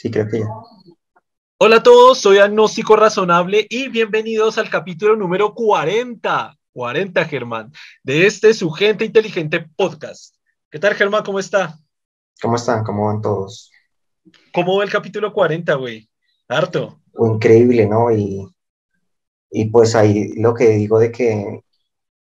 Sí, creo que ya. Hola a todos, soy Agnóstico Razonable y bienvenidos al capítulo número 40, 40 Germán, de este Su Gente Inteligente podcast. ¿Qué tal Germán? ¿Cómo está? ¿Cómo están? ¿Cómo van todos? ¿Cómo va el capítulo 40, güey? Harto. Increíble, ¿no? Y, y pues ahí lo que digo de que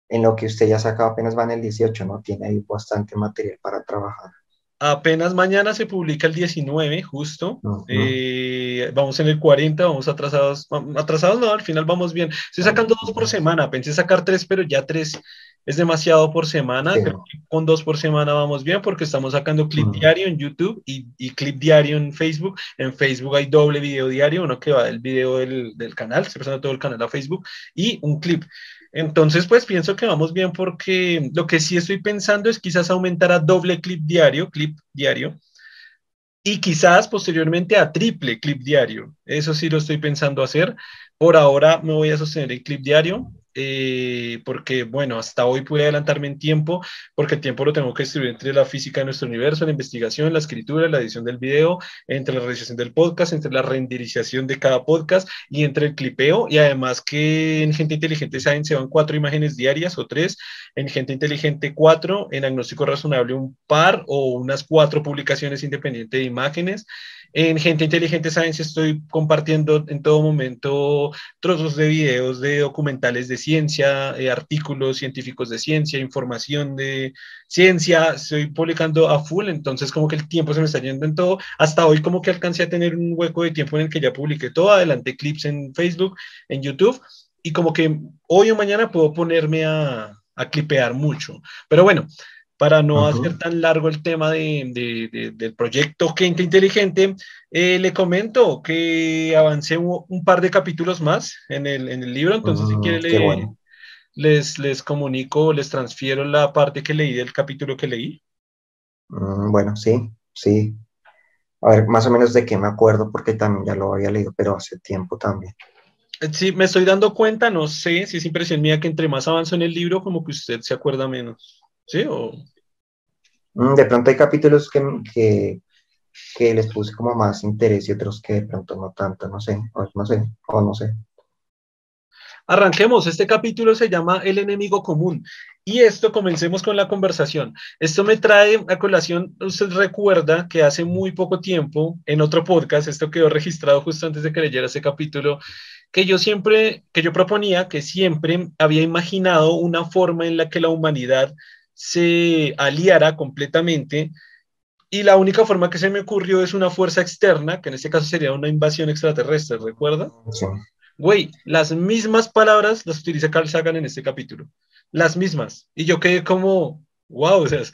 en lo que usted ya sacado apenas va en el 18, ¿no? Tiene ahí bastante material para trabajar. Apenas mañana se publica el 19, justo. Eh, vamos en el 40, vamos atrasados. Atrasados no, al final vamos bien. Estoy sacando dos por semana. Pensé sacar tres, pero ya tres es demasiado por semana. con dos por semana vamos bien porque estamos sacando clip diario en YouTube y, clip diario en Facebook. En Facebook hay doble video diario, uno que va del video del, del canal, se presenta todo el canal a Facebook y un clip. Entonces, pues pienso que vamos bien porque lo que sí estoy pensando es quizás aumentar a doble clip diario, clip diario, y quizás posteriormente a triple clip diario. Eso sí lo estoy pensando hacer. Por ahora me voy a sostener el clip diario. Eh, porque, bueno, hasta hoy pude adelantarme en tiempo, porque el tiempo lo tengo que distribuir entre la física de nuestro universo, la investigación, la escritura, la edición del video, entre la realización del podcast, entre la renderización de cada podcast y entre el clipeo, y además que en Gente Inteligente saben se van cuatro imágenes diarias o tres, en Gente Inteligente cuatro, en Agnóstico Razonable un par o unas cuatro publicaciones independientes de imágenes, en Gente Inteligente Science estoy compartiendo en todo momento trozos de videos, de documentales de ciencia, eh, artículos científicos de ciencia, información de ciencia, estoy publicando a full, entonces como que el tiempo se me está yendo en todo. Hasta hoy como que alcancé a tener un hueco de tiempo en el que ya publiqué todo, adelante clips en Facebook, en YouTube, y como que hoy o mañana puedo ponerme a, a clipear mucho. Pero bueno, para no hacer tan largo el tema de, del proyecto Gente Inteligente, eh, le comento que avancé un, par de capítulos más en el, en el libro, entonces si mm, quiere les, les comunico, les transfiero la parte que leí del capítulo que leí. Mm, bueno, sí, sí. A ver, más o menos de qué me acuerdo, porque también ya lo había leído, pero hace tiempo también. Eh, sí, me estoy dando cuenta, no sé si es impresión mía que entre más avanzo en el libro, como que usted se acuerda menos. ¿Sí? O... Mm, de pronto hay capítulos que, que, les puse como más interés y otros que de pronto no tanto, no sé, o no sé, o no sé. Arranquemos, este capítulo se llama El enemigo común y esto comencemos con la conversación. Esto me trae a colación, usted recuerda que hace muy poco tiempo en otro podcast, esto quedó registrado justo antes de que leyera ese capítulo, que yo siempre, que yo proponía que siempre había imaginado una forma en la que la humanidad se aliara completamente y la única forma que se me ocurrió es una fuerza externa, que en este caso sería una invasión extraterrestre, ¿recuerda? Sí. Güey, las mismas palabras las utiliza Carl Sagan en este capítulo. Las mismas. Y yo quedé como, wow, o sea, es,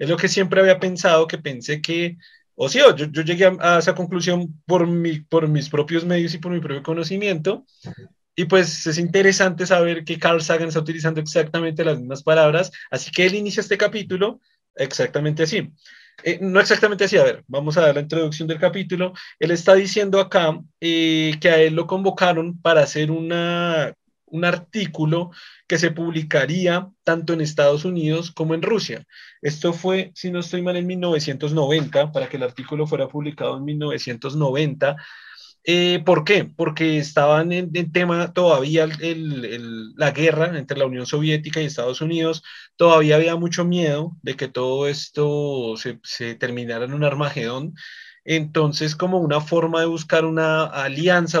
lo que siempre había pensado, que pensé que, o sí, yo, yo llegué a, a, esa conclusión por, mi, por mis propios medios y por mi propio conocimiento, y pues es interesante saber que Carl Sagan está utilizando exactamente las mismas palabras, así que él inicia este capítulo exactamente así. Eh, no exactamente así, a ver, vamos a dar la introducción del capítulo. Él está diciendo acá eh, que a él lo convocaron para hacer una, un artículo que se publicaría tanto en Estados Unidos como en Rusia. Esto fue, si no estoy mal, en 1990, para que el artículo fuera publicado en 1990. Eh, ¿Por qué? Porque estaban en, tema todavía la guerra entre la Unión Soviética y Estados Unidos, todavía había mucho miedo de que todo esto se, terminara en un Armagedón. Entonces, como una forma de buscar una alianza,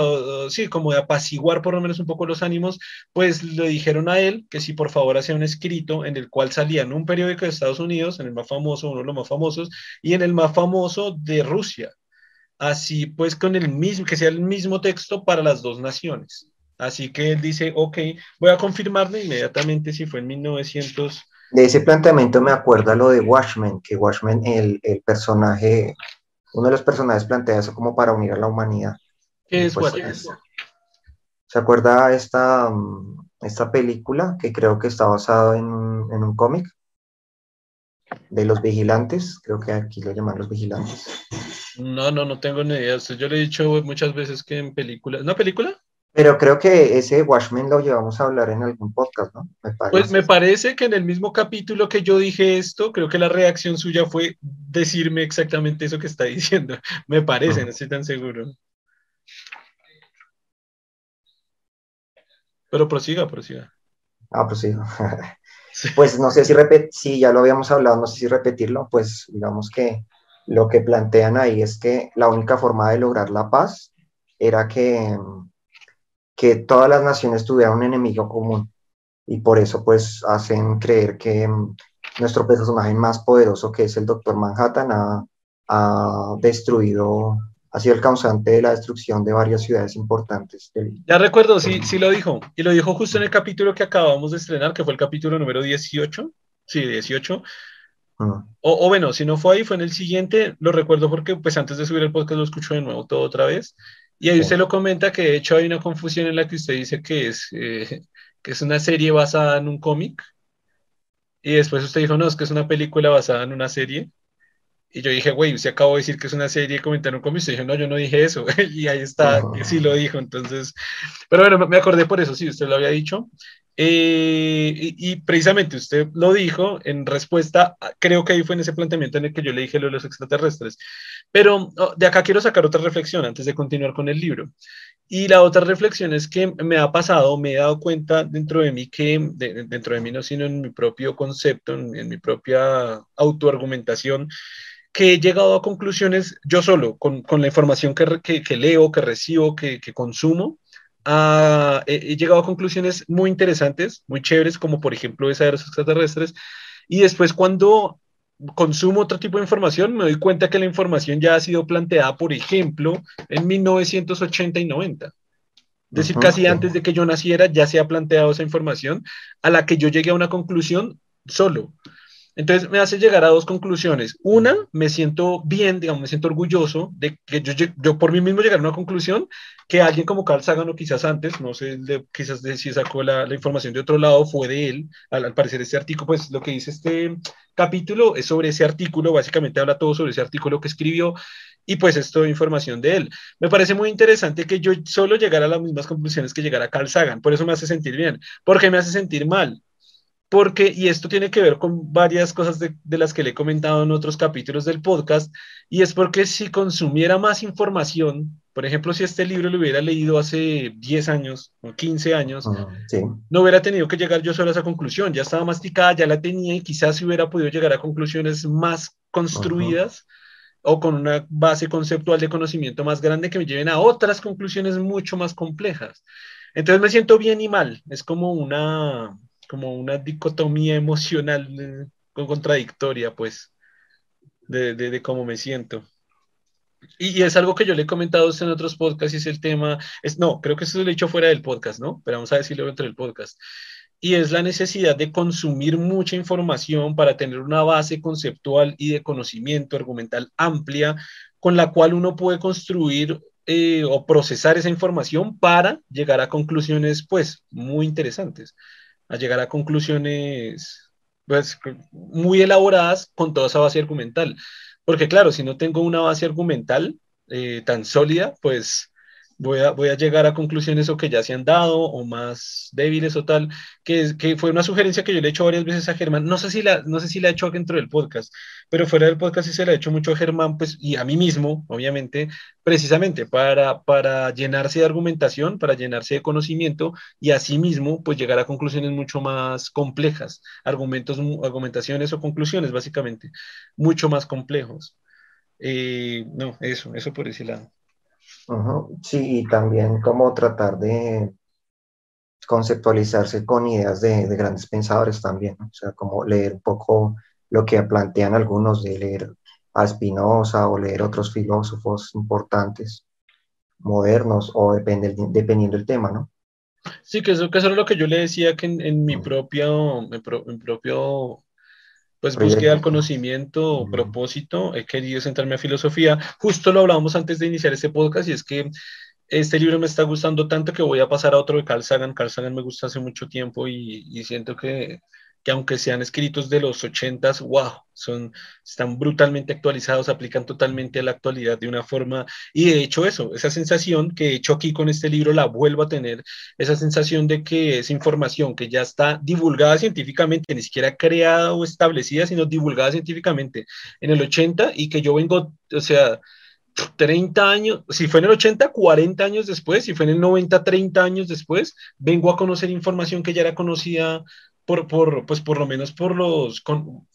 sí, como de apaciguar por lo menos un poco los ánimos, pues le dijeron a él que si por favor hacía un escrito en el cual salía en un periódico de Estados Unidos, en el más famoso, uno de los más famosos, y en el más famoso de Rusia así pues con el mismo, que sea el mismo texto para las dos naciones. Así que él dice, ok, voy a confirmarle inmediatamente si fue en 1900. De ese planteamiento me acuerda lo de Watchmen, que Watchmen, el, el personaje, uno de los personajes plantea eso como para unir a la humanidad. ¿Qué es pues, Watchmen? ¿Se acuerda esta, esta película que creo que está basada en, en un cómic? De los vigilantes, creo que aquí lo llaman los vigilantes. No, no, no tengo ni idea. Yo le he dicho muchas veces que en películas. ¿Una película? Pero creo que ese Watchmen lo llevamos a hablar en algún podcast, ¿no? Me pues me parece que en el mismo capítulo que yo dije esto, creo que la reacción suya fue decirme exactamente eso que está diciendo. Me parece, no, estoy tan seguro. Pero prosiga, prosiga. Ah, prosiga. Pues no sé si, si ya lo habíamos hablado, no sé si repetirlo, pues digamos que lo que plantean ahí es que la única forma de lograr la paz era que, que todas las naciones tuvieran un enemigo común y por eso pues hacen creer que mm, nuestro personaje más poderoso que es el Doctor Manhattan ha, destruido ha sido el causante de la destrucción de varias ciudades importantes. Ya recuerdo, sí, sí lo dijo. Y lo dijo justo en el capítulo que acabamos de estrenar, que fue el capítulo número 18. Sí, 18. Ah. O, bueno, si no fue ahí, fue en el siguiente. Lo recuerdo porque pues antes de subir el podcast lo escucho de nuevo todo otra vez. Y ahí usted lo comenta que de hecho hay una confusión en la que usted dice que es, eh, que es una serie basada en un cómic. Y después usted dijo, no, es que es una película basada en una serie. Y yo dije, güey, usted acabó de decir que es una serie, comentaron un cómic. Y dije, no, yo no dije eso. y ahí está, sí lo dijo. Entonces, pero bueno, me acordé por eso, sí, usted lo había dicho. Eh, y, precisamente usted lo dijo en respuesta, creo que ahí fue en ese planteamiento en el que yo le dije lo de los extraterrestres. Pero oh, de acá quiero sacar otra reflexión antes de continuar con el libro. Y la otra reflexión es que me ha pasado, me he dado cuenta dentro de mí que, dentro de mí no, sino en mi propio concepto, en, mi propia autoargumentación, que he llegado a conclusiones yo solo, con, con la información que, que, que, leo, que recibo, que, que consumo, a, he, he, llegado a conclusiones muy interesantes, muy chéveres, como por ejemplo esa de los extraterrestres. Y después cuando consumo otro tipo de información, me doy cuenta que la información ya ha sido planteada, por ejemplo, en 1980 y 90. Es decir, casi antes de que yo naciera ya se ha planteado esa información a la que yo llegué a una conclusión solo. Entonces me hace llegar a dos conclusiones. Una, me siento bien, digamos, me siento orgulloso de que yo, yo por mí mismo llegar a una conclusión que alguien como Carl Sagan o quizás antes, no sé, quizás de, si sacó la, información de otro lado, fue de él. Al, al, parecer este artículo, pues lo que dice este capítulo es sobre ese artículo, básicamente habla todo sobre ese artículo que escribió y pues esto información de él. Me parece muy interesante que yo solo llegara a las mismas conclusiones que llegara Carl Sagan, por eso me hace sentir bien, porque me hace sentir mal porque, y esto tiene que ver con varias cosas de, de, las que le he comentado en otros capítulos del podcast, y es porque si consumiera más información, por ejemplo, si este libro lo hubiera leído hace 10 años o 15 años, uh, sí. no hubiera tenido que llegar yo solo a esa conclusión, ya estaba masticada, ya la tenía y quizás hubiera podido llegar a conclusiones más construidas. Uh -huh. o con una base conceptual de conocimiento más grande que me lleven a otras conclusiones mucho más complejas. Entonces me siento bien y mal, es como una, como una dicotomía emocional eh, contradictoria, pues, de, de, de, cómo me siento. Y, y, es algo que yo le he comentado en otros podcasts y es el tema, es, no, creo que eso lo he dicho fuera del podcast, ¿no? Pero vamos a decirlo dentro del podcast. Y es la necesidad de consumir mucha información para tener una base conceptual y de conocimiento argumental amplia con la cual uno puede construir eh, o procesar esa información para llegar a conclusiones, pues, muy interesantes a llegar a conclusiones pues, muy elaboradas con toda esa base argumental. Porque claro, si no tengo una base argumental eh, tan sólida, pues voy a, voy a llegar a conclusiones o que ya se han dado o más débiles o tal, que, que fue una sugerencia que yo le he hecho varias veces a Germán, no sé si la, no sé si la he hecho dentro del podcast, pero fuera del podcast sí se la he hecho mucho a Germán, pues, y a mí mismo, obviamente, precisamente para, para llenarse de argumentación, para llenarse de conocimiento y así mismo, pues, llegar a conclusiones mucho más complejas, argumentos, argumentaciones o conclusiones, básicamente, mucho más complejos. Eh, no, eso, eso por ese lado. Uh -huh. Sí, y también como tratar de conceptualizarse con ideas de, de grandes pensadores también, ¿no? o sea, como leer un poco lo que plantean algunos, de leer a Spinoza o leer otros filósofos importantes, modernos, o depende, dependiendo del tema, ¿no? Sí, que eso, que eso es lo que yo le decía que en, en mi propio, en, pro, en propio pues búsqueda del conocimiento, propósito, he querido centrarme a filosofía. Justo lo hablábamos antes de iniciar este podcast y es que este libro me está gustando tanto que voy a pasar a otro de Carl Sagan. Carl Sagan me gusta hace mucho tiempo y, y siento que, que aunque sean escritos de los 80s, wow, son, están brutalmente actualizados, aplican totalmente a la actualidad de una forma, y de hecho eso, esa sensación que he hecho aquí con este libro la vuelvo a tener, esa sensación de que es información que ya está divulgada científicamente, ni siquiera creada o establecida, sino divulgada científicamente en el 80 y que yo vengo, o sea, 30 años, si fue en el 80, 40 años después, si fue en el 90, 30 años después, vengo a conocer información que ya era conocida por, por, pues por lo menos por los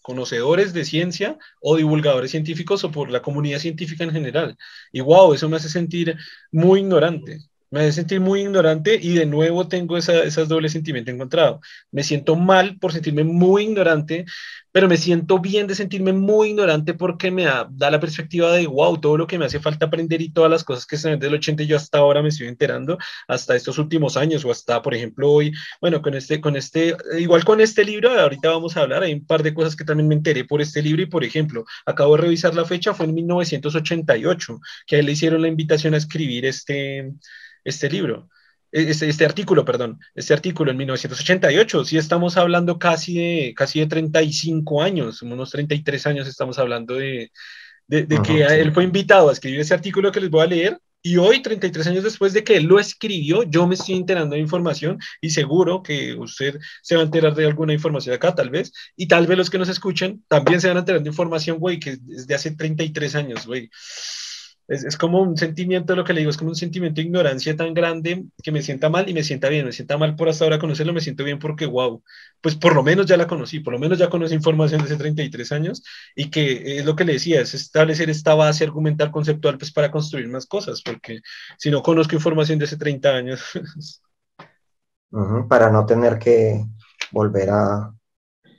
conocedores de ciencia o divulgadores científicos o por la comunidad científica en general. Y wow, eso me hace sentir muy ignorante. Me hace sentir muy ignorante y de nuevo tengo esa, esas doble sentimiento encontrado. Me siento mal por sentirme muy ignorante, pero me siento bien de sentirme muy ignorante porque me da, la perspectiva de, wow, todo lo que me hace falta aprender y todas las cosas que se ven del 80 yo hasta ahora me estoy enterando, hasta estos últimos años o hasta, por ejemplo, hoy, bueno, con este, con este, igual con este libro, ahorita vamos a hablar, hay un par de cosas que también me enteré por este libro y, por ejemplo, acabo de revisar la fecha, fue en 1988, que a él le hicieron la invitación a escribir este este libro, este, este, artículo, perdón, este artículo en 1988, sí estamos hablando casi de, casi de 35 años, unos 33 años estamos hablando de, de, que él fue invitado a escribir ese artículo que les voy a leer, y hoy, 33 años después de que él lo escribió, yo me estoy enterando de información y seguro que usted se va a enterar de alguna información acá, tal vez, y tal vez los que nos escuchen también se van a enterar de información, güey, que es de hace 33 años, güey es, es, como un sentimiento, lo que le digo, es como un sentimiento de ignorancia tan grande que me sienta mal y me sienta bien, me sienta mal por hasta ahora conocerlo, me siento bien porque, wow, pues por lo menos ya la conocí, por lo menos ya conocí información de hace 33 años y que es lo que le decía, es establecer esta base argumental conceptual pues para construir más cosas, porque si no conozco información de hace 30 años. para no tener que volver a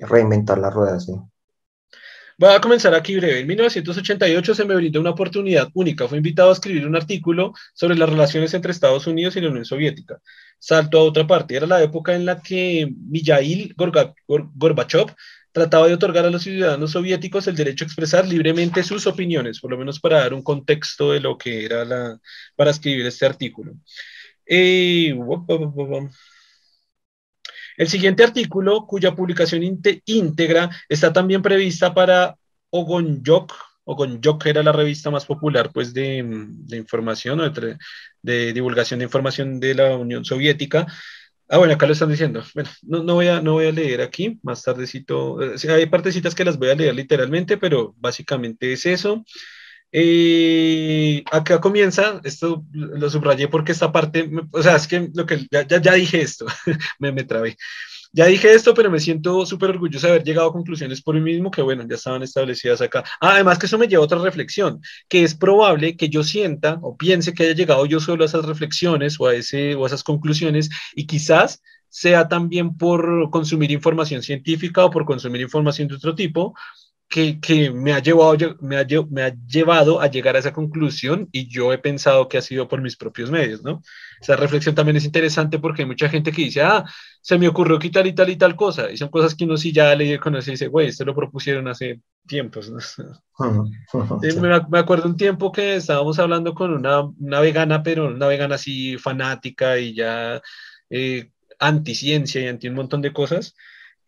reinventar la rueda, sí. Voy a comenzar aquí breve. En 1988 se me brindó una oportunidad única. Fui invitado a escribir un artículo sobre las relaciones entre Estados Unidos y la Unión Soviética. Salto a otra parte. Era la época en la que Mijail Gorbachev trataba de otorgar a los ciudadanos soviéticos el derecho a expresar libremente sus opiniones, por lo menos para dar un contexto de lo que era la, para escribir este artículo. Eh, el siguiente artículo, cuya publicación íntegra está también prevista para Ogonjok, Ogonjok era la revista más popular pues, de, información o de, divulgación de información de la Unión Soviética. Ah, bueno, acá lo están diciendo. Bueno, no, voy, a, no voy a leer aquí, más tardecito. Eh, hay partecitas que las voy a leer literalmente, pero básicamente es eso. Eh, acá comienza, esto lo subrayé porque esta parte, o sea, es que lo que ya, ya, dije esto, me, me trabé. Ya dije esto, pero me siento súper orgulloso de haber llegado a conclusiones por mí mismo que, bueno, ya estaban establecidas acá. Ah, además que eso me lleva a otra reflexión, que es probable que yo sienta o piense que haya llegado yo solo a esas reflexiones o a, ese, o a esas conclusiones y quizás sea también por consumir información científica o por consumir información de otro tipo, que, me, ha llevado, me, ha, me ha llevado a llegar a esa conclusión y yo he pensado que ha sido por mis propios medios, ¿no? Esa reflexión también es interesante porque hay mucha gente que dice, ah, se me ocurrió quitar y tal y tal cosa, y son cosas que uno sí ya le conoce y dice, güey, esto lo propusieron hace tiempos, ¿no? me, acuerdo un tiempo que estábamos hablando con una, una vegana, pero una vegana así fanática y ya eh, anti ciencia y anti un montón de cosas,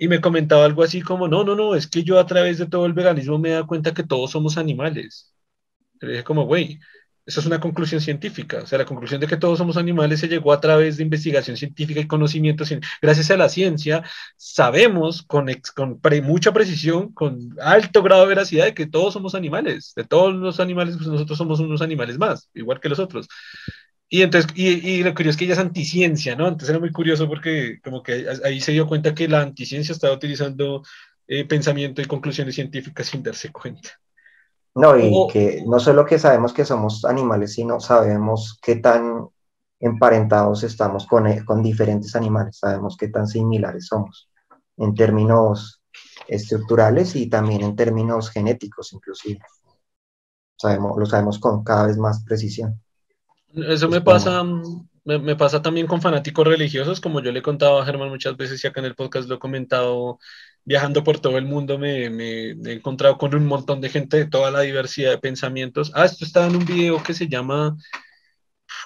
y me comentaba algo así como, no, no, no, es que yo a través de todo el veganismo me he dado cuenta que todos somos animales. Le dije como, güey, eso es una conclusión científica. O sea, la conclusión de que todos somos animales se llegó a través de investigación científica y conocimiento. Gracias a la ciencia, sabemos con, con mucha precisión, con alto grado de veracidad, de que todos somos animales. De todos los animales, pues nosotros somos unos animales más, igual que los otros. Y entonces, y, lo curioso es que ella es anticiencia, ¿no? Entonces era muy curioso porque como que ahí se dio cuenta que la anticiencia estaba utilizando eh, pensamiento y conclusiones científicas sin darse cuenta. No, y que no solo que sabemos que somos animales, sino sabemos qué tan emparentados estamos con, eh, con diferentes animales, sabemos qué tan similares somos en términos estructurales y también en términos genéticos inclusive. Sabemos, lo sabemos con cada vez más precisión. Eso me pasa, me, pasa también con fanáticos religiosos, como yo le he contado a Germán muchas veces y acá en el podcast lo he comentado, viajando por todo el mundo me, he encontrado con un montón de gente de toda la diversidad de pensamientos. Ah, esto está en un video que se llama,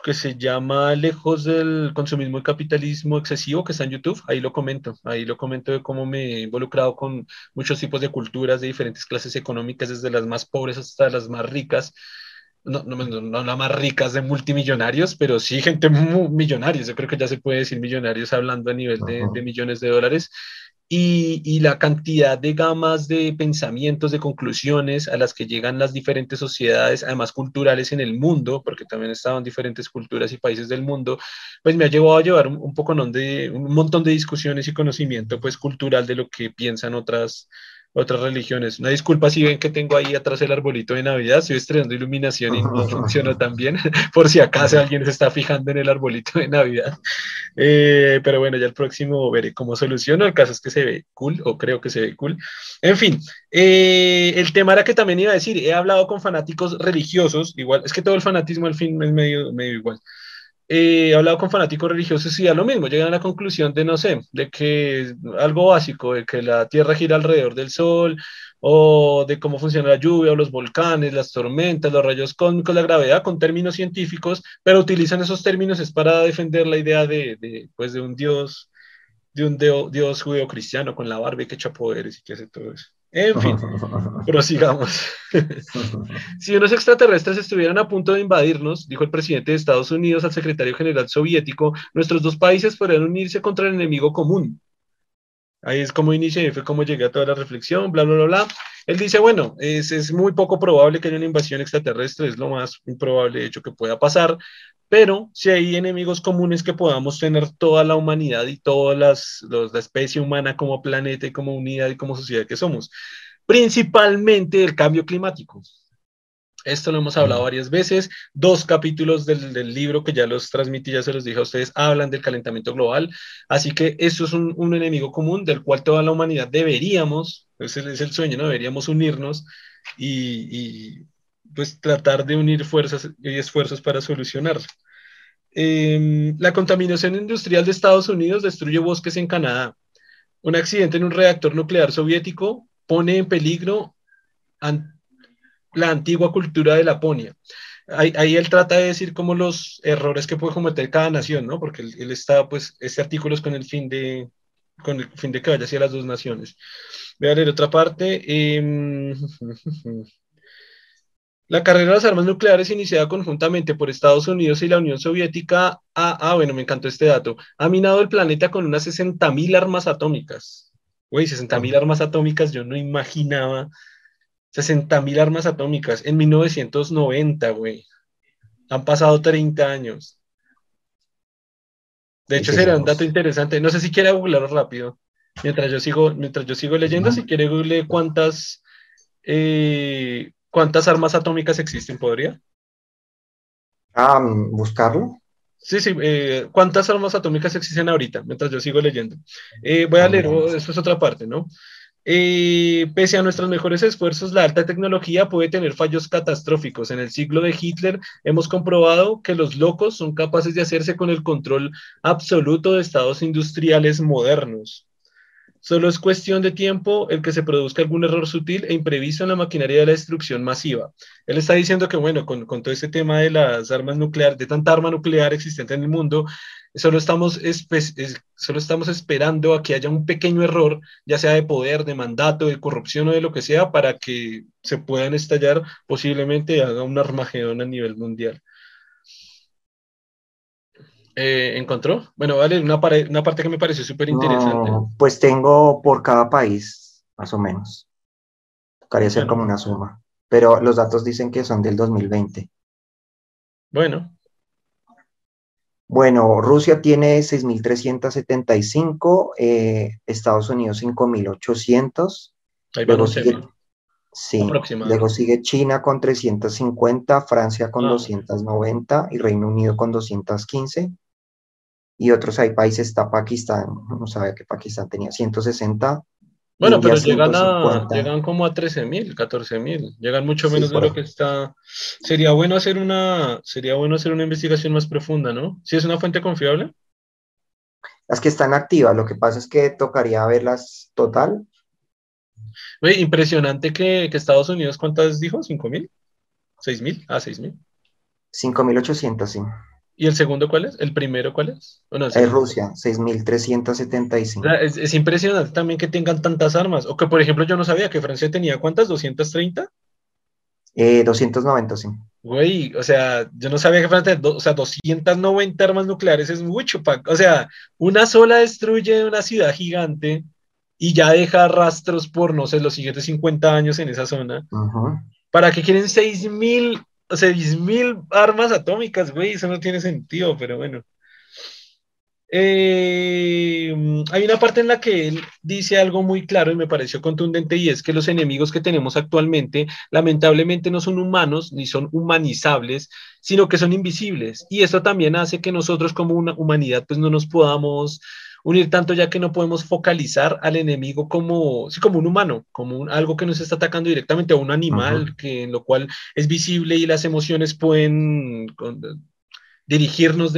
que se llama Lejos del consumismo y capitalismo excesivo, que está en YouTube. Ahí lo comento. Ahí lo comento de cómo me he involucrado con muchos tipos de culturas de diferentes clases económicas, desde las más pobres hasta las más ricas. No, no, no, las más ricas de multimillonarios, pero sí gente muy millonarios. Yo creo que ya se puede decir millonarios hablando a nivel de, de millones de dólares. Y, la cantidad de gamas de pensamientos, de conclusiones a las que llegan las diferentes sociedades, además culturales en el mundo, porque también estaban diferentes culturas y países del mundo, pues me ha llevado a llevar un, poco de, un montón de discusiones y conocimiento pues cultural de lo que piensan otras, otras religiones. Una disculpa si ven que tengo ahí atrás el arbolito de Navidad, estoy estrenando iluminación y no funciona tan bien, por si acaso alguien se está fijando en el arbolito de Navidad. Eh, pero bueno, ya el próximo veré cómo soluciono. El caso es que se ve cool, o creo que se ve cool. En fin, eh, el tema era que también iba a decir, he hablado con fanáticos religiosos, igual, es que todo el fanatismo al fin es medio, medio igual. Eh, he hablado con fanáticos religiosos y da lo mismo, llegan a la conclusión de, no sé, de que algo básico, de que la Tierra gira alrededor del Sol, o de cómo funciona la lluvia, o los volcanes, las tormentas, los rayos cósmicos, la gravedad, con términos científicos, pero utilizan esos términos es para defender la idea de, de pues, de un Dios, de un Dios judeo-cristiano con la barba y que echa poderes y que hace todo eso. En fin, prosigamos. si unos extraterrestres estuvieran a punto de invadirnos, dijo el presidente de Estados Unidos al secretario general soviético, nuestros dos países podrían unirse contra el enemigo común. Ahí es como inicia y fue como llegué a toda la reflexión, bla, bla, bla, bla. Él dice, bueno, es, es muy poco probable que haya una invasión extraterrestre, es lo más improbable hecho que pueda pasar, pero si hay enemigos comunes que podamos tener toda la humanidad y toda las, la especie humana como planeta y como unidad y como sociedad que somos, principalmente el cambio climático. Esto lo hemos hablado varias veces. Dos capítulos del, del, libro que ya los transmití, ya se los dije a ustedes, hablan del calentamiento global. Así que eso es un, un enemigo común del cual toda la humanidad deberíamos, ese es el sueño, ¿no? Deberíamos unirnos y, y pues tratar de unir fuerzas y esfuerzos para solucionar. Eh, la contaminación industrial de Estados Unidos destruye bosques en Canadá. Un accidente en un reactor nuclear soviético pone en peligro la antigua cultura de Laponia. Ahí, ahí, él trata de decir como los errores que puede cometer cada nación, ¿no? Porque él, él, está, pues, este artículo es con el fin de, con el fin de que vaya hacia las dos naciones. Voy a leer otra parte. Eh, la carrera de las armas nucleares iniciada conjuntamente por Estados Unidos y la Unión Soviética, ah, ah bueno, me encantó este dato, ha minado el planeta con unas 60.000 armas atómicas. Güey, 60.000 armas atómicas, yo no imaginaba 60 mil armas atómicas en 1990, güey. Han pasado 30 años. De hecho, será un dato interesante. No sé si quiere googlearlo rápido. Mientras yo sigo, mientras yo sigo leyendo, si quiere google cuántas, eh, cuántas armas atómicas existen, ¿podría? Ah, buscarlo. Sí, sí, eh, ¿cuántas armas atómicas existen ahorita? Mientras yo sigo leyendo. Eh, voy a ah, leer, esto es otra parte, ¿no? Eh, pese a nuestros mejores esfuerzos, la alta tecnología puede tener fallos catastróficos. En el siglo de Hitler hemos comprobado que los locos son capaces de hacerse con el control absoluto de estados industriales modernos. Solo es cuestión de tiempo el que se produzca algún error sutil e imprevisto en la maquinaria de la destrucción masiva. Él está diciendo que, bueno, con, con todo este tema de las armas nucleares, de tanta arma nuclear existente en el mundo, Solo estamos, solo estamos esperando a que haya un pequeño error, ya sea de poder, de mandato, de corrupción o de lo que sea, para que se puedan estallar, posiblemente haga un armagedón a nivel mundial. Eh, ¿Encontró? Bueno, vale, una, una, parte que me pareció súper interesante. pues tengo por cada país, más o menos. Tocaría ser como una suma. Pero los datos dicen que son del 2020. Bueno, bueno, Rusia tiene 6.375, eh, Estados Unidos 5.800. Luego sigue, sí, luego sigue China con 350, Francia con 290 ah. y Reino Unido con 215. Y otros hay países, está Pakistán, no sabía que Pakistán tenía 160, bueno, pero llegan, a, llegan como a 13 mil, 14 mil, llegan mucho menos de lo que está. Sería bueno hacer una, sería bueno hacer una investigación más profunda, ¿no? Si es una fuente confiable. Las que están activas, lo que pasa es que tocaría verlas total. Oye, impresionante que, que, Estados Unidos, ¿cuántas dijo? ¿5 mil? ¿6 mil? Ah, 6 mil. 5.800, sí. ¿Y el segundo cuál es? ¿El primero cuál es? es Rusia, 6.375. Es, es impresionante también que tengan tantas armas. O que, por ejemplo, yo no sabía que Francia tenía cuántas, 230. Eh, 290, sí. Güey, o sea, yo no sabía que Francia, o sea, 290 armas nucleares es mucho. o sea, una sola destruye una ciudad gigante y ya deja rastros por, no sé, los siguientes 50 años en esa zona. ¿Para qué quieren 6.000 mil armas atómicas, güey, eso no tiene sentido, pero bueno. Eh, hay una parte en la que él dice algo muy claro y me pareció contundente y es que los enemigos que tenemos actualmente lamentablemente no son humanos ni son humanizables, sino que son invisibles. Y esto también hace que nosotros como una humanidad pues no nos podamos unir tanto ya que no podemos focalizar al enemigo como, sí, como un humano, como un, algo que nos está atacando directamente a un animal, que, en lo cual es visible y las emociones pueden dirigirnos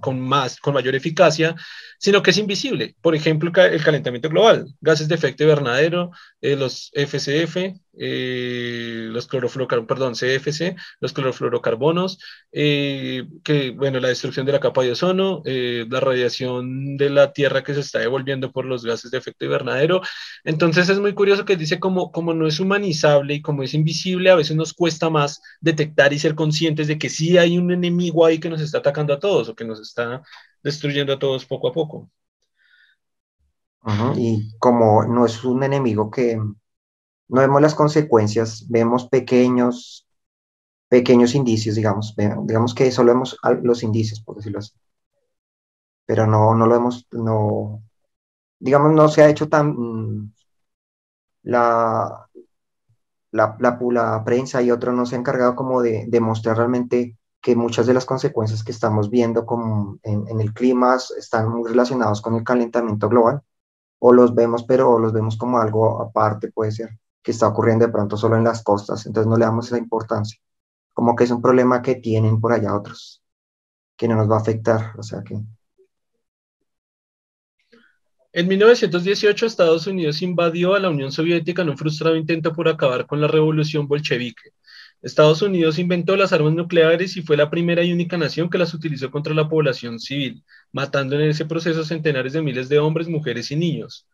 con, más, con mayor eficacia, sino que es invisible. Por ejemplo, el calentamiento global, gases de efecto invernadero, eh, los FCF, eh, los clorofluorocarbonos, perdón, CFC, los clorofluorocarbonos, eh, que, bueno, la destrucción de la capa de ozono, la radiación de la Tierra que se está devolviendo por los gases de efecto invernadero. Entonces es muy curioso que dice como, como no es humanizable y como es invisible, a veces nos cuesta más detectar y ser conscientes de que sí hay un enemigo ahí que nos está atacando a todos o que nos está destruyendo a todos poco a poco. Y como no es un enemigo que no vemos las consecuencias, vemos pequeños, pequeños indicios, digamos, digamos que solo vemos los indicios, por decirlo así. Pero no, no lo vemos, no, digamos, no se ha hecho tan, la, la, la, prensa y otros no se han encargado como de, de mostrar realmente que muchas de las consecuencias que estamos viendo como en, el clima están muy relacionados con el calentamiento global, o los vemos, pero los vemos como algo aparte, puede ser, que está ocurriendo de pronto solo en las costas, entonces no le damos esa importancia, como que es un problema que tienen por allá otros, que no nos va a afectar, o sea que... En 1918 Estados Unidos invadió a la Unión Soviética en un frustrado intento por acabar con la revolución bolchevique. Estados Unidos inventó las armas nucleares y fue la primera y única nación que las utilizó contra la población civil, matando en ese proceso centenares de miles de hombres, mujeres y niños.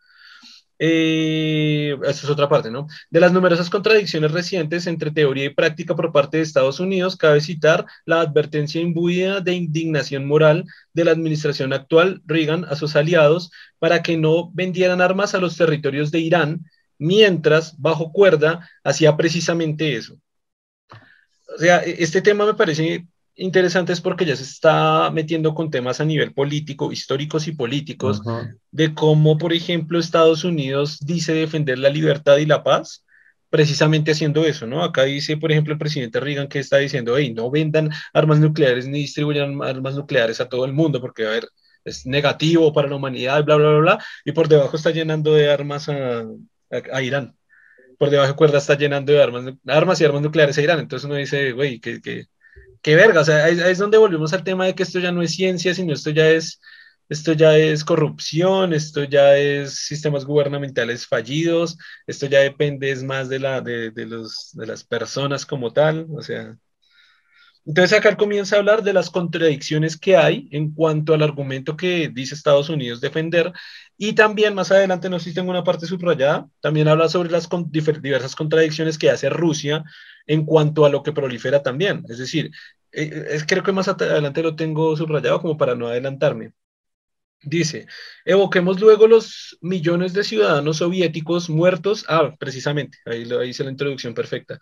Eh, esta es otra parte, ¿no? De las numerosas contradicciones recientes entre teoría y práctica por parte de Estados Unidos, cabe citar la advertencia imbuida de indignación moral de la administración actual, Reagan, a sus aliados, para que no vendieran armas a los territorios de Irán, mientras, bajo cuerda, hacía precisamente eso o sea, e, este tema me parece interesante es porque ya se está metiendo con temas a nivel político, históricos y políticos, de cómo, por ejemplo, Estados Unidos dice defender la libertad y la paz, precisamente haciendo eso, ¿no? Acá dice, por ejemplo, el presidente Reagan que está diciendo, hey, no vendan armas nucleares ni distribuyan armas nucleares a todo el mundo, porque, a ver, es negativo para la humanidad, bla, bla, bla, bla, y por debajo está llenando de armas a, a Irán por debajo de cuerda está llenando de armas, armas y armas nucleares a Irán. Entonces uno dice, güey, qué, qué, verga. O sea, ahí, es donde volvemos al tema de que esto ya no es ciencia, sino esto ya es, esto ya es corrupción, esto ya es sistemas gubernamentales fallidos, esto ya depende más de, la, de, de, los, de las personas como tal. O sea, entonces acá comienza a hablar de las contradicciones que hay en cuanto al argumento que dice Estados Unidos defender y también más adelante, no sé si tengo una parte subrayada, también habla sobre las diversas contradicciones que hace Rusia en cuanto a lo que prolifera también. Es decir, eh, es, creo que más adelante lo tengo subrayado como para no adelantarme. Dice, evoquemos luego los millones de ciudadanos soviéticos muertos. Ah, precisamente, ahí, ahí hice la introducción perfecta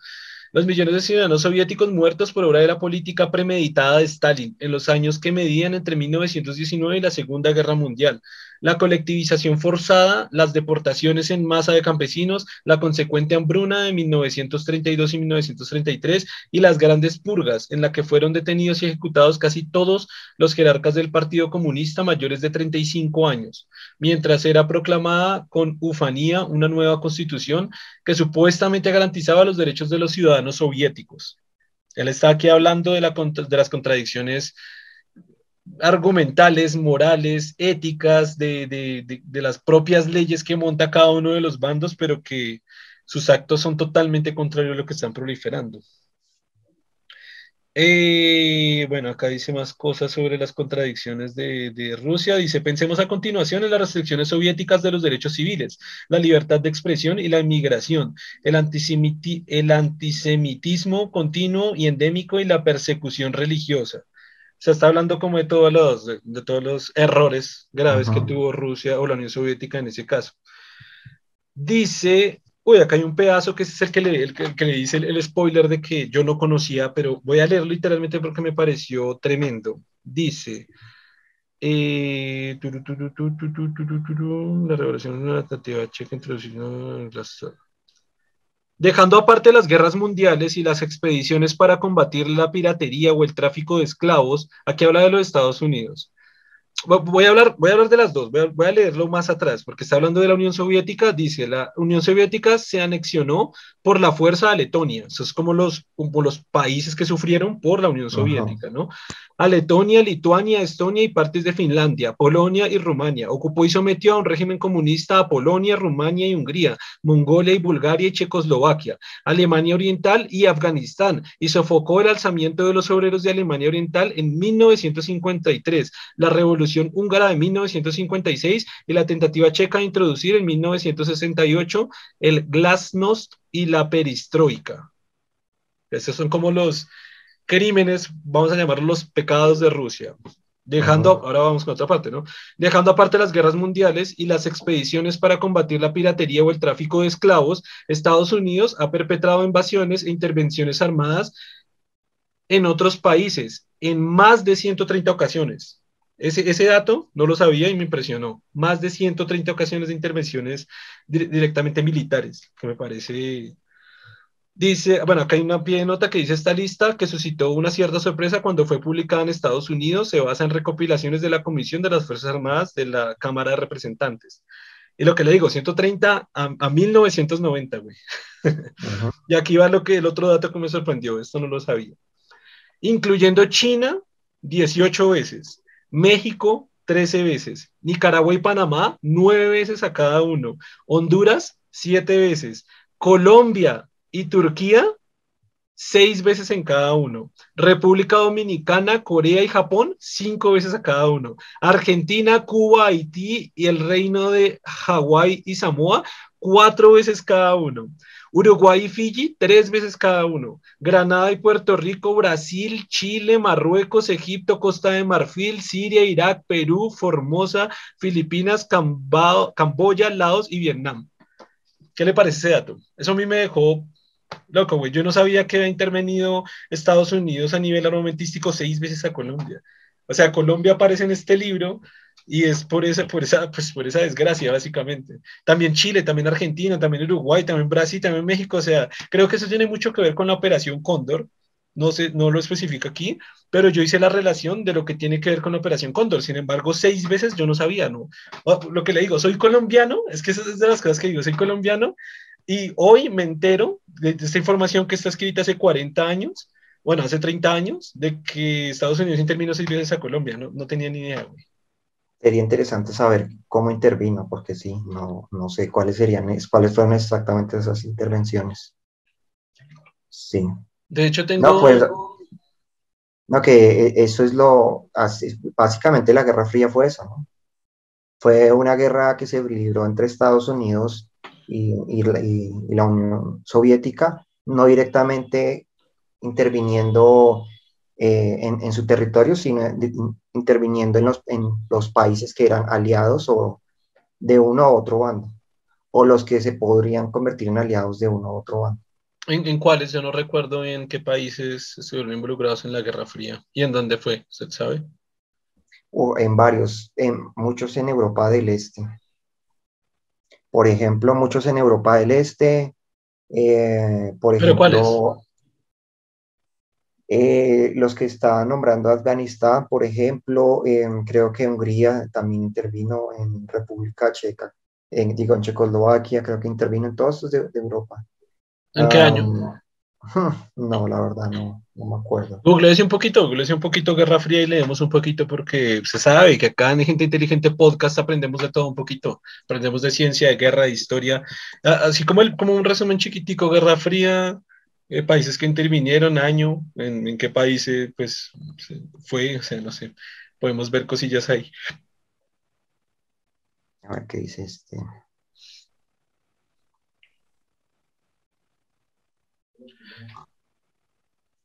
los millones de ciudadanos soviéticos muertos por obra de la política premeditada de Stalin en los años que medían entre 1919 y la Segunda Guerra Mundial, la colectivización forzada, las deportaciones en masa de campesinos, la consecuente hambruna de 1932 y 1933 y las grandes purgas en la que fueron detenidos y ejecutados casi todos los jerarcas del Partido Comunista mayores de 35 años, mientras era proclamada con ufanía una nueva constitución que supuestamente garantizaba los derechos de los ciudadanos soviéticos. Él está aquí hablando de, de las contradicciones argumentales, morales, éticas, de, las propias leyes que monta cada uno de los bandos, pero que sus actos son totalmente contrarios a lo que están proliferando. Eh, bueno, acá dice más cosas sobre las contradicciones de, Rusia. Dice, pensemos a continuación en las restricciones soviéticas de los derechos civiles, la libertad de expresión y la inmigración, el, el antisemitismo continuo y endémico y la persecución religiosa. Se está hablando como de todos los, de, todos los errores graves que tuvo Rusia o la Unión Soviética en ese caso. Dice Uy, acá hay un pedazo que es el que le, el que, le dice el, spoiler de que yo no conocía, pero voy a leerlo literalmente porque me pareció tremendo. Dice, la revelación de la nativa checa introducida en las... Dejando aparte las guerras mundiales y las expediciones para combatir la piratería o el tráfico de esclavos, aquí habla de los Estados Unidos voy a hablar, voy a hablar de las dos, voy a, leerlo más atrás, porque está hablando de la Unión Soviética, dice, la Unión Soviética se anexionó por la fuerza a Letonia, eso es como los, como los países que sufrieron por la Unión Soviética, ¿no? A Letonia, Lituania, Estonia y partes de Finlandia, Polonia y Rumania, ocupó y sometió a un régimen comunista a Polonia, Rumania y Hungría, Mongolia y Bulgaria y Checoslovaquia, Alemania Oriental y Afganistán, y sofocó el alzamiento de los obreros de Alemania Oriental en 1953, la revolución húngara de 1956 y la tentativa checa de introducir en 1968 el glasnost y la perestroika. Esos son como los crímenes, vamos a llamarlos los pecados de Rusia. Dejando, ahora vamos con otra parte, ¿no? Dejando aparte las guerras mundiales y las expediciones para combatir la piratería o el tráfico de esclavos, Estados Unidos ha perpetrado invasiones e intervenciones armadas en otros países en más de 130 ocasiones. Ese, dato no lo sabía y me impresionó. Más de 130 ocasiones de intervenciones directamente militares, que me parece... Dice, bueno, acá hay una pie de nota que dice esta lista que suscitó una cierta sorpresa cuando fue publicada en Estados Unidos, se basa en recopilaciones de la Comisión de las Fuerzas Armadas de la Cámara de Representantes. Y lo que le digo, 130 a, 1990, güey. y aquí va lo que el otro dato que me sorprendió, esto no lo sabía. Incluyendo China, 18 veces. México 13 veces, Nicaragua y Panamá 9 veces a cada uno, Honduras 7 veces, Colombia y Turquía 6 veces en cada uno, República Dominicana, Corea y Japón 5 veces a cada uno, Argentina, Cuba, Haití y el Reino de Hawái y Samoa 4 veces cada uno. Uruguay y Fiji, tres veces cada uno. Granada y Puerto Rico, Brasil, Chile, Marruecos, Egipto, Costa de Marfil, Siria, Irak, Perú, Formosa, Filipinas, Camboya, Laos y Vietnam. ¿Qué le parece ese dato? Eso a mí me dejó loco, güey. Yo no sabía que había intervenido Estados Unidos a nivel armamentístico seis veces a Colombia. O sea, Colombia aparece en este libro y es por esa, por esa, pues por esa desgracia, básicamente. También Chile, también Argentina, también Uruguay, también Brasil, también México. O sea, creo que eso tiene mucho que ver con la operación Cóndor. No, sé, no lo especifica aquí, pero yo hice la relación de lo que tiene que ver con la operación Cóndor. Sin embargo, seis veces yo no sabía, ¿no? Lo que le digo, soy colombiano, es que esa es de las cosas que digo, soy colombiano, y hoy me entero de, de esta información que está escrita hace 40 años, bueno, hace 30 años, de que Estados Unidos intervino seis veces a Colombia, no, no tenía ni idea, güey. Sería interesante saber cómo intervino, porque sí, no, no sé cuáles serían, cuáles fueron exactamente esas intervenciones. Sí. De hecho, tengo... No, pues, no, que e, eso es lo, básicamente la Guerra Fría fue eso, ¿no? Fue una guerra que se libró entre Estados Unidos y, y, y la Unión Soviética, no directamente interviniendo eh, en, su territorio, sino interviniendo en los, en los países que eran aliados o de uno u otro bando, o los que se podrían convertir en aliados de uno u otro bando. ¿En, cuáles? Yo no recuerdo en qué países estuvieron involucrados en la Guerra Fría y en dónde fue, ¿usted sabe? O en varios, en, muchos en Europa del Este. Por ejemplo, muchos en Europa del Este, eh, por ejemplo, eh, los que estaban nombrando Afganistán, por ejemplo, creo que Hungría también intervino en República Checa, en, digo, en Checoslovaquia, creo que intervino en todos los de, Europa. ¿En qué año? No, la verdad no, no me acuerdo. Google dice un poquito, Google dice un poquito Guerra Fría y leemos un poquito porque se sabe que acá en Gente Inteligente Podcast aprendemos de todo un poquito. Aprendemos de ciencia, de guerra, de historia. Así como, el, como un resumen chiquitico, Guerra Fría, eh, países que intervinieron, año, en, qué país pues, fue, o sea, no sé, podemos ver cosillas ahí. A ver qué dice este.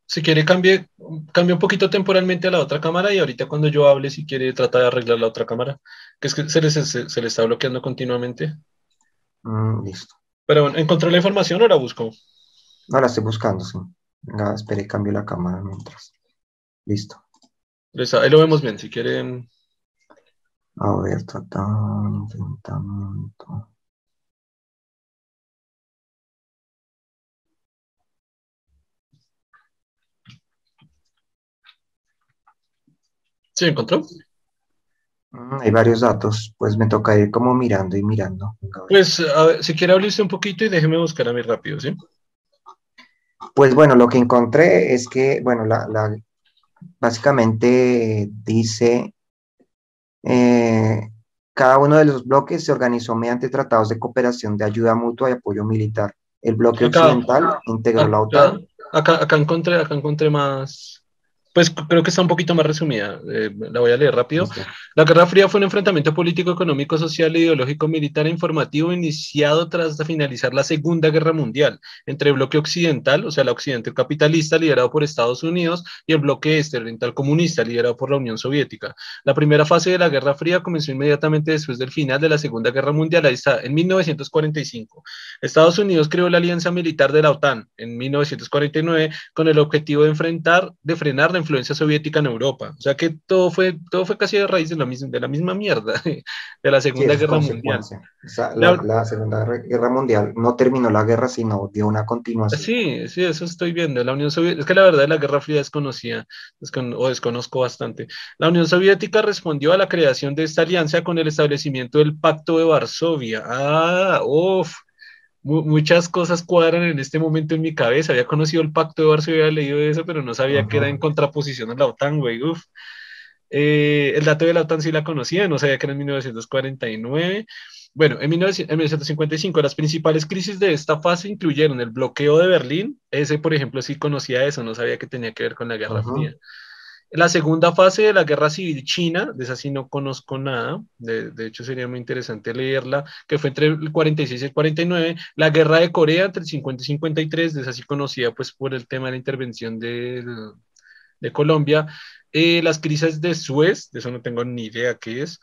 Si quiere, cambie, cambie un poquito temporalmente a la otra cámara y ahorita cuando yo hable, si quiere, trata de arreglar la otra cámara, que es que se le, se, está bloqueando continuamente. Mm, listo. Pero bueno, ¿encontró la información o la busco? No, la estoy buscando, sí. Venga, espere, cambio la cámara mientras. Listo. Ahí lo vemos bien, si quieren. A ver, tratando, enfrentamiento. ¿Sí encontró? Mm, hay varios datos, pues me toca ir como mirando y mirando. Pues, a ver, si quiere abrirse un poquito y déjeme buscar a mí rápido, ¿sí? Pues bueno, lo que encontré es que, bueno, la, básicamente dice, eh, cada uno de los bloques se organizó mediante tratados de cooperación de ayuda mutua y apoyo militar. El bloque occidental integró la OTAN. Acá, acá, encontré, acá encontré más, pues creo que está un poquito más resumida. Eh, la voy a leer rápido. La Guerra Fría fue un enfrentamiento político, económico, social, ideológico, militar e informativo iniciado tras finalizar la Segunda Guerra Mundial entre el bloque occidental, o sea, el occidente capitalista liderado por Estados Unidos, y el bloque este oriental comunista liderado por la Unión Soviética. La primera fase de la Guerra Fría comenzó inmediatamente después del final de la Segunda Guerra Mundial, ahí está, en 1945. Estados Unidos creó la alianza militar de la OTAN en 1949 con el objetivo de enfrentar, de frenar la influencia soviética en Europa. O sea que todo fue, todo fue casi de raíz de la misma, de la misma mierda de la Segunda Guerra Mundial. la, Segunda Guerra Mundial no terminó la guerra, sino dio una continuación. Sí, sí, eso estoy viendo. La Unión Soviética, es que la verdad la Guerra Fría desconocía, o desconozco bastante. La Unión Soviética respondió a la creación de esta alianza con el establecimiento del Pacto de Varsovia. Ah, uff muchas cosas cuadran en este momento en mi cabeza. Había conocido el pacto de Varsovia, había leído eso, pero no sabía que era en contraposición a la OTAN, güey. Uf. Eh, el dato de la OTAN sí la conocía, no sabía que era en 1949. Bueno, en, 1955 las principales crisis de esta fase incluyeron el bloqueo de Berlín, ese por ejemplo sí conocía eso, no sabía que tenía que ver con la Guerra Fría. La segunda fase de la guerra civil china, de esa sí no conozco nada, de, hecho sería muy interesante leerla, que fue entre el 46 y el 49, la guerra de Corea entre el 50 y 53, de esa sí conocida pues por el tema de la intervención de, de Colombia, eh, las crisis de Suez, de eso no tengo ni idea qué es,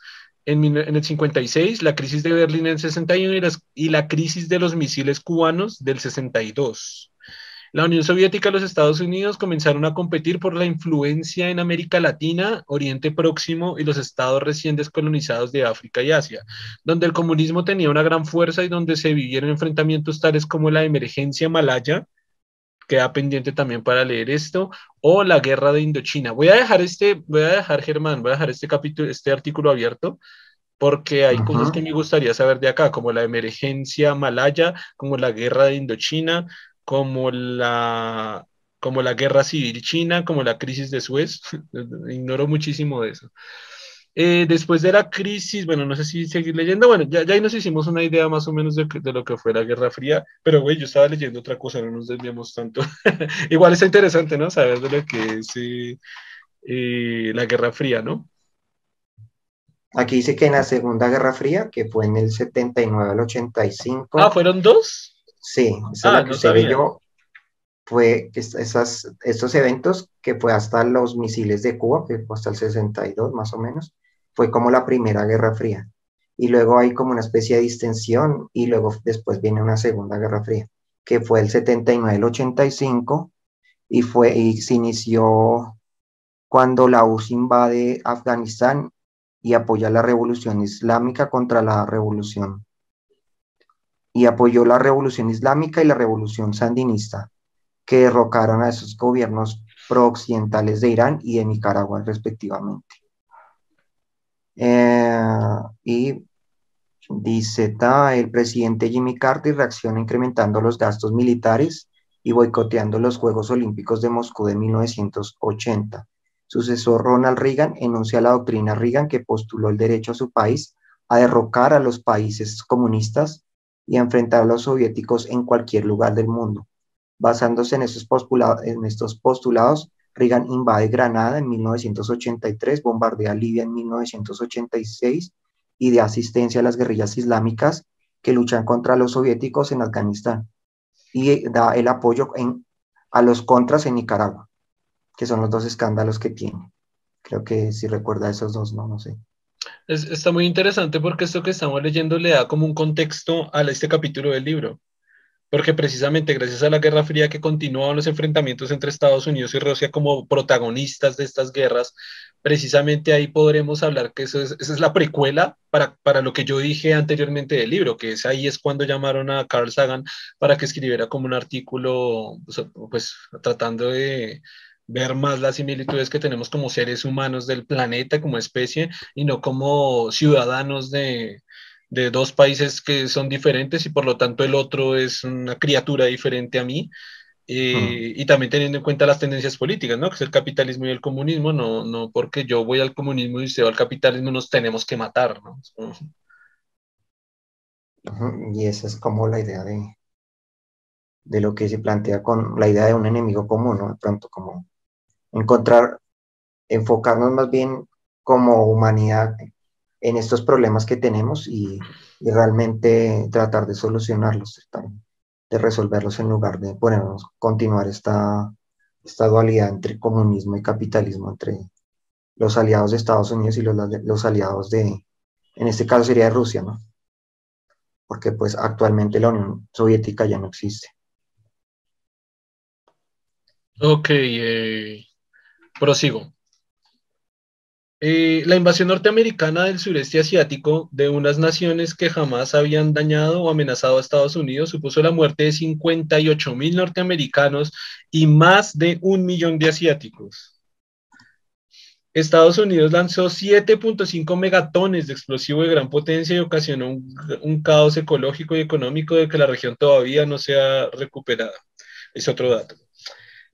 en, el 56, la crisis de Berlín en el 61 y, y la crisis de los misiles cubanos del 62. La Unión Soviética y los Estados Unidos comenzaron a competir por la influencia en América Latina, Oriente Próximo y los estados recién descolonizados de África y Asia, donde el comunismo tenía una gran fuerza y donde se vivieron enfrentamientos tales como la emergencia malaya, queda pendiente también para leer esto, o la guerra de Indochina. Voy a dejar este, voy a dejar, Germán, voy a dejar este capítulo, este artículo abierto porque hay cosas que me gustaría saber de acá, como la emergencia malaya, como la guerra de Indochina, como la, como la guerra civil china, como la crisis de Suez. Ignoro muchísimo de eso. Eh, después de la crisis, bueno, no sé si seguir leyendo, bueno, ya, ya ahí nos hicimos una idea más o menos de, de lo que fue la Guerra Fría, pero güey, yo estaba leyendo otra cosa, no nos desviamos tanto. Igual está interesante, ¿no? Saber de lo que es eh, eh, la Guerra Fría, ¿no? Aquí dice que en la Segunda Guerra Fría, que fue en el 79 al 85. Ah, ¿fueron dos? Sí, esa ah, que usted yo fue esas, estos eventos que fue hasta los misiles de Cuba, que fue hasta el 62 más o menos, fue como la primera Guerra Fría. Y luego hay como una especie de distensión y luego después viene una segunda Guerra Fría, que fue el 79 el 85 y, fue, y se inició cuando la URSS invade Afganistán y apoya la revolución islámica contra la revolución y apoyó la revolución islámica y la revolución sandinista, que derrocaron a esos gobiernos pro-occidentales de Irán y de Nicaragua respectivamente. Eh, y dice, el presidente Jimmy Carter reacciona incrementando los gastos militares y boicoteando los Juegos Olímpicos de Moscú de 1980. Sucesor Ronald Reagan enuncia la doctrina Reagan que postuló el derecho a su país a derrocar a los países comunistas y enfrentar a los soviéticos en cualquier lugar del mundo. Basándose en estos, postulados, en estos postulados, Reagan invade Granada en 1983, bombardea Libia en 1986 y de asistencia a las guerrillas islámicas que luchan contra los soviéticos en Afganistán y da el apoyo en, a los contras en Nicaragua, que son los dos escándalos que tiene. Creo que si recuerda esos dos, no, no sé. Está muy interesante porque esto que estamos leyendo le da como un contexto a este capítulo del libro. Porque precisamente gracias a la Guerra Fría que continuaban los enfrentamientos entre Estados Unidos y Rusia como protagonistas de estas guerras, precisamente ahí podremos hablar que eso es, esa es la precuela para, para lo que yo dije anteriormente del libro, que es ahí es cuando llamaron a Carl Sagan para que escribiera como un artículo, pues, pues tratando de ver más las similitudes que tenemos como seres humanos del planeta, como especie, y no como ciudadanos de, de dos países que son diferentes y por lo tanto el otro es una criatura diferente a mí. Eh, y también teniendo en cuenta las tendencias políticas, ¿no? Que es el capitalismo y el comunismo, no, no porque yo voy al comunismo y usted va al capitalismo, nos tenemos que matar, ¿no? Y esa es como la idea de, de lo que se plantea con la idea de un enemigo común, ¿no? De pronto, como encontrar, enfocarnos más bien como humanidad en estos problemas que tenemos y, realmente tratar de solucionarlos, de resolverlos en lugar de ponernos, continuar esta, esta dualidad entre comunismo y capitalismo, entre los aliados de Estados Unidos y los, los aliados de, en este caso sería de Rusia, ¿no? Porque pues actualmente la Unión Soviética ya no existe. Ok, eh, prosigo. Eh, la invasión norteamericana del sureste asiático de unas naciones que jamás habían dañado o amenazado a Estados Unidos supuso la muerte de 58 mil norteamericanos y más de un millón de asiáticos. Estados Unidos lanzó 7.5 megatones de explosivo de gran potencia y ocasionó un, caos ecológico y económico de que la región todavía no se ha recuperado. Es otro dato.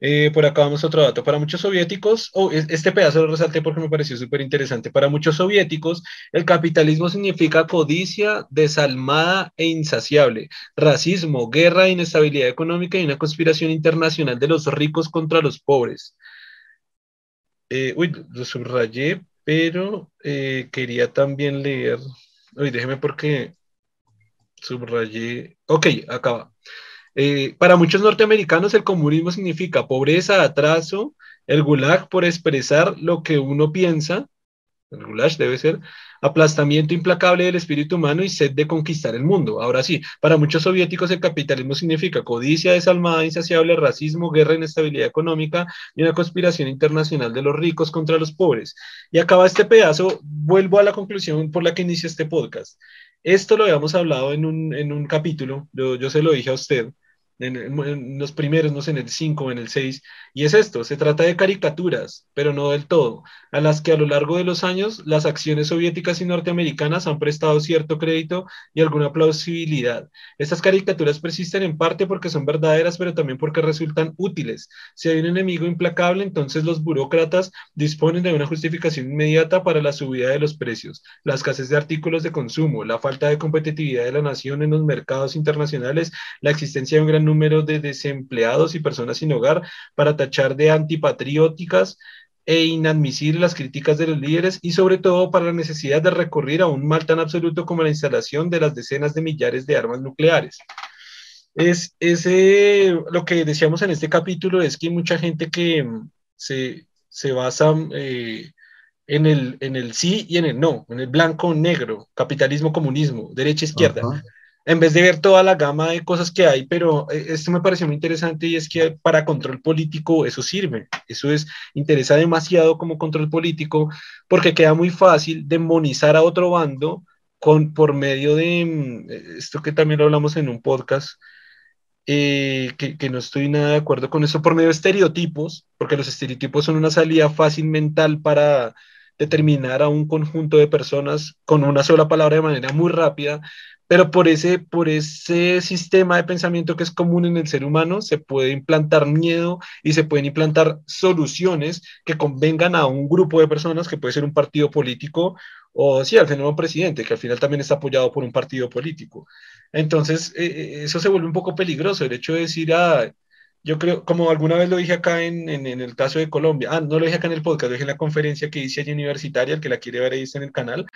Eh, por acá vamos a otro dato. Para muchos soviéticos, oh, este pedazo lo resalté porque me pareció súper interesante. Para muchos soviéticos, el capitalismo significa codicia desalmada e insaciable, racismo, guerra, inestabilidad económica y una conspiración internacional de los ricos contra los pobres. Eh, uy, lo subrayé, pero eh, quería también leer. Uy, déjeme porque subrayé. Ok, acaba. Eh, para muchos norteamericanos el comunismo significa pobreza, atraso, el gulag por expresar lo que uno piensa, el gulag debe ser, aplastamiento implacable del espíritu humano y sed de conquistar el mundo. Ahora sí, para muchos soviéticos el capitalismo significa codicia desalmada, insaciable, racismo, guerra, inestabilidad económica y una conspiración internacional de los ricos contra los pobres. Y acaba este pedazo, vuelvo a la conclusión por la que inicia este podcast. Esto lo habíamos hablado en un, capítulo, yo se lo dije a usted, en, los primeros, no sé, en el 5 o en el 6, y es esto, se trata de caricaturas, pero no del todo, a las que a lo largo de los años las acciones soviéticas y norteamericanas han prestado cierto crédito y alguna plausibilidad. Estas caricaturas persisten en parte porque son verdaderas, pero también porque resultan útiles. Si hay un enemigo implacable, entonces los burócratas disponen de una justificación inmediata para la subida de los precios, la escasez de artículos de consumo, la falta de competitividad de la nación en los mercados internacionales, la existencia de un gran número de desempleados y personas sin hogar para tachar de antipatrióticas e inadmisibles las críticas de los líderes y sobre todo para la necesidad de recurrir a un mal tan absoluto como la instalación de las decenas de millares de armas nucleares. Es ese, lo que decíamos en este capítulo es que hay mucha gente que mm, se, se basa eh, en, el, en el sí y en el no, en el blanco, negro, capitalismo, comunismo, derecha, izquierda en vez de ver toda la gama de cosas que hay, pero eh, esto me pareció muy interesante y es que para control político eso sirve, eso es, interesa demasiado como control político porque queda muy fácil demonizar a otro bando con, por medio de mm, esto que también lo hablamos en un podcast, eh, que, que, no estoy nada de acuerdo con eso, por medio de estereotipos, porque los estereotipos son una salida fácil mental para determinar a un conjunto de personas con una sola palabra de manera muy rápida, pero por ese, por ese sistema de pensamiento que es común en el ser humano se puede implantar miedo y se pueden implantar soluciones que convengan a un grupo de personas que puede ser un partido político o sí, al final presidente, que al final también está apoyado por un partido político. Entonces, eh, eh, eso se vuelve un poco peligroso, el hecho de decir, ah, yo creo, como alguna vez lo dije acá en, en, en, el caso de Colombia, ah, no lo dije acá en el podcast, lo dije en la conferencia que hice allí universitaria, el que la quiere ver ahí está en el canal,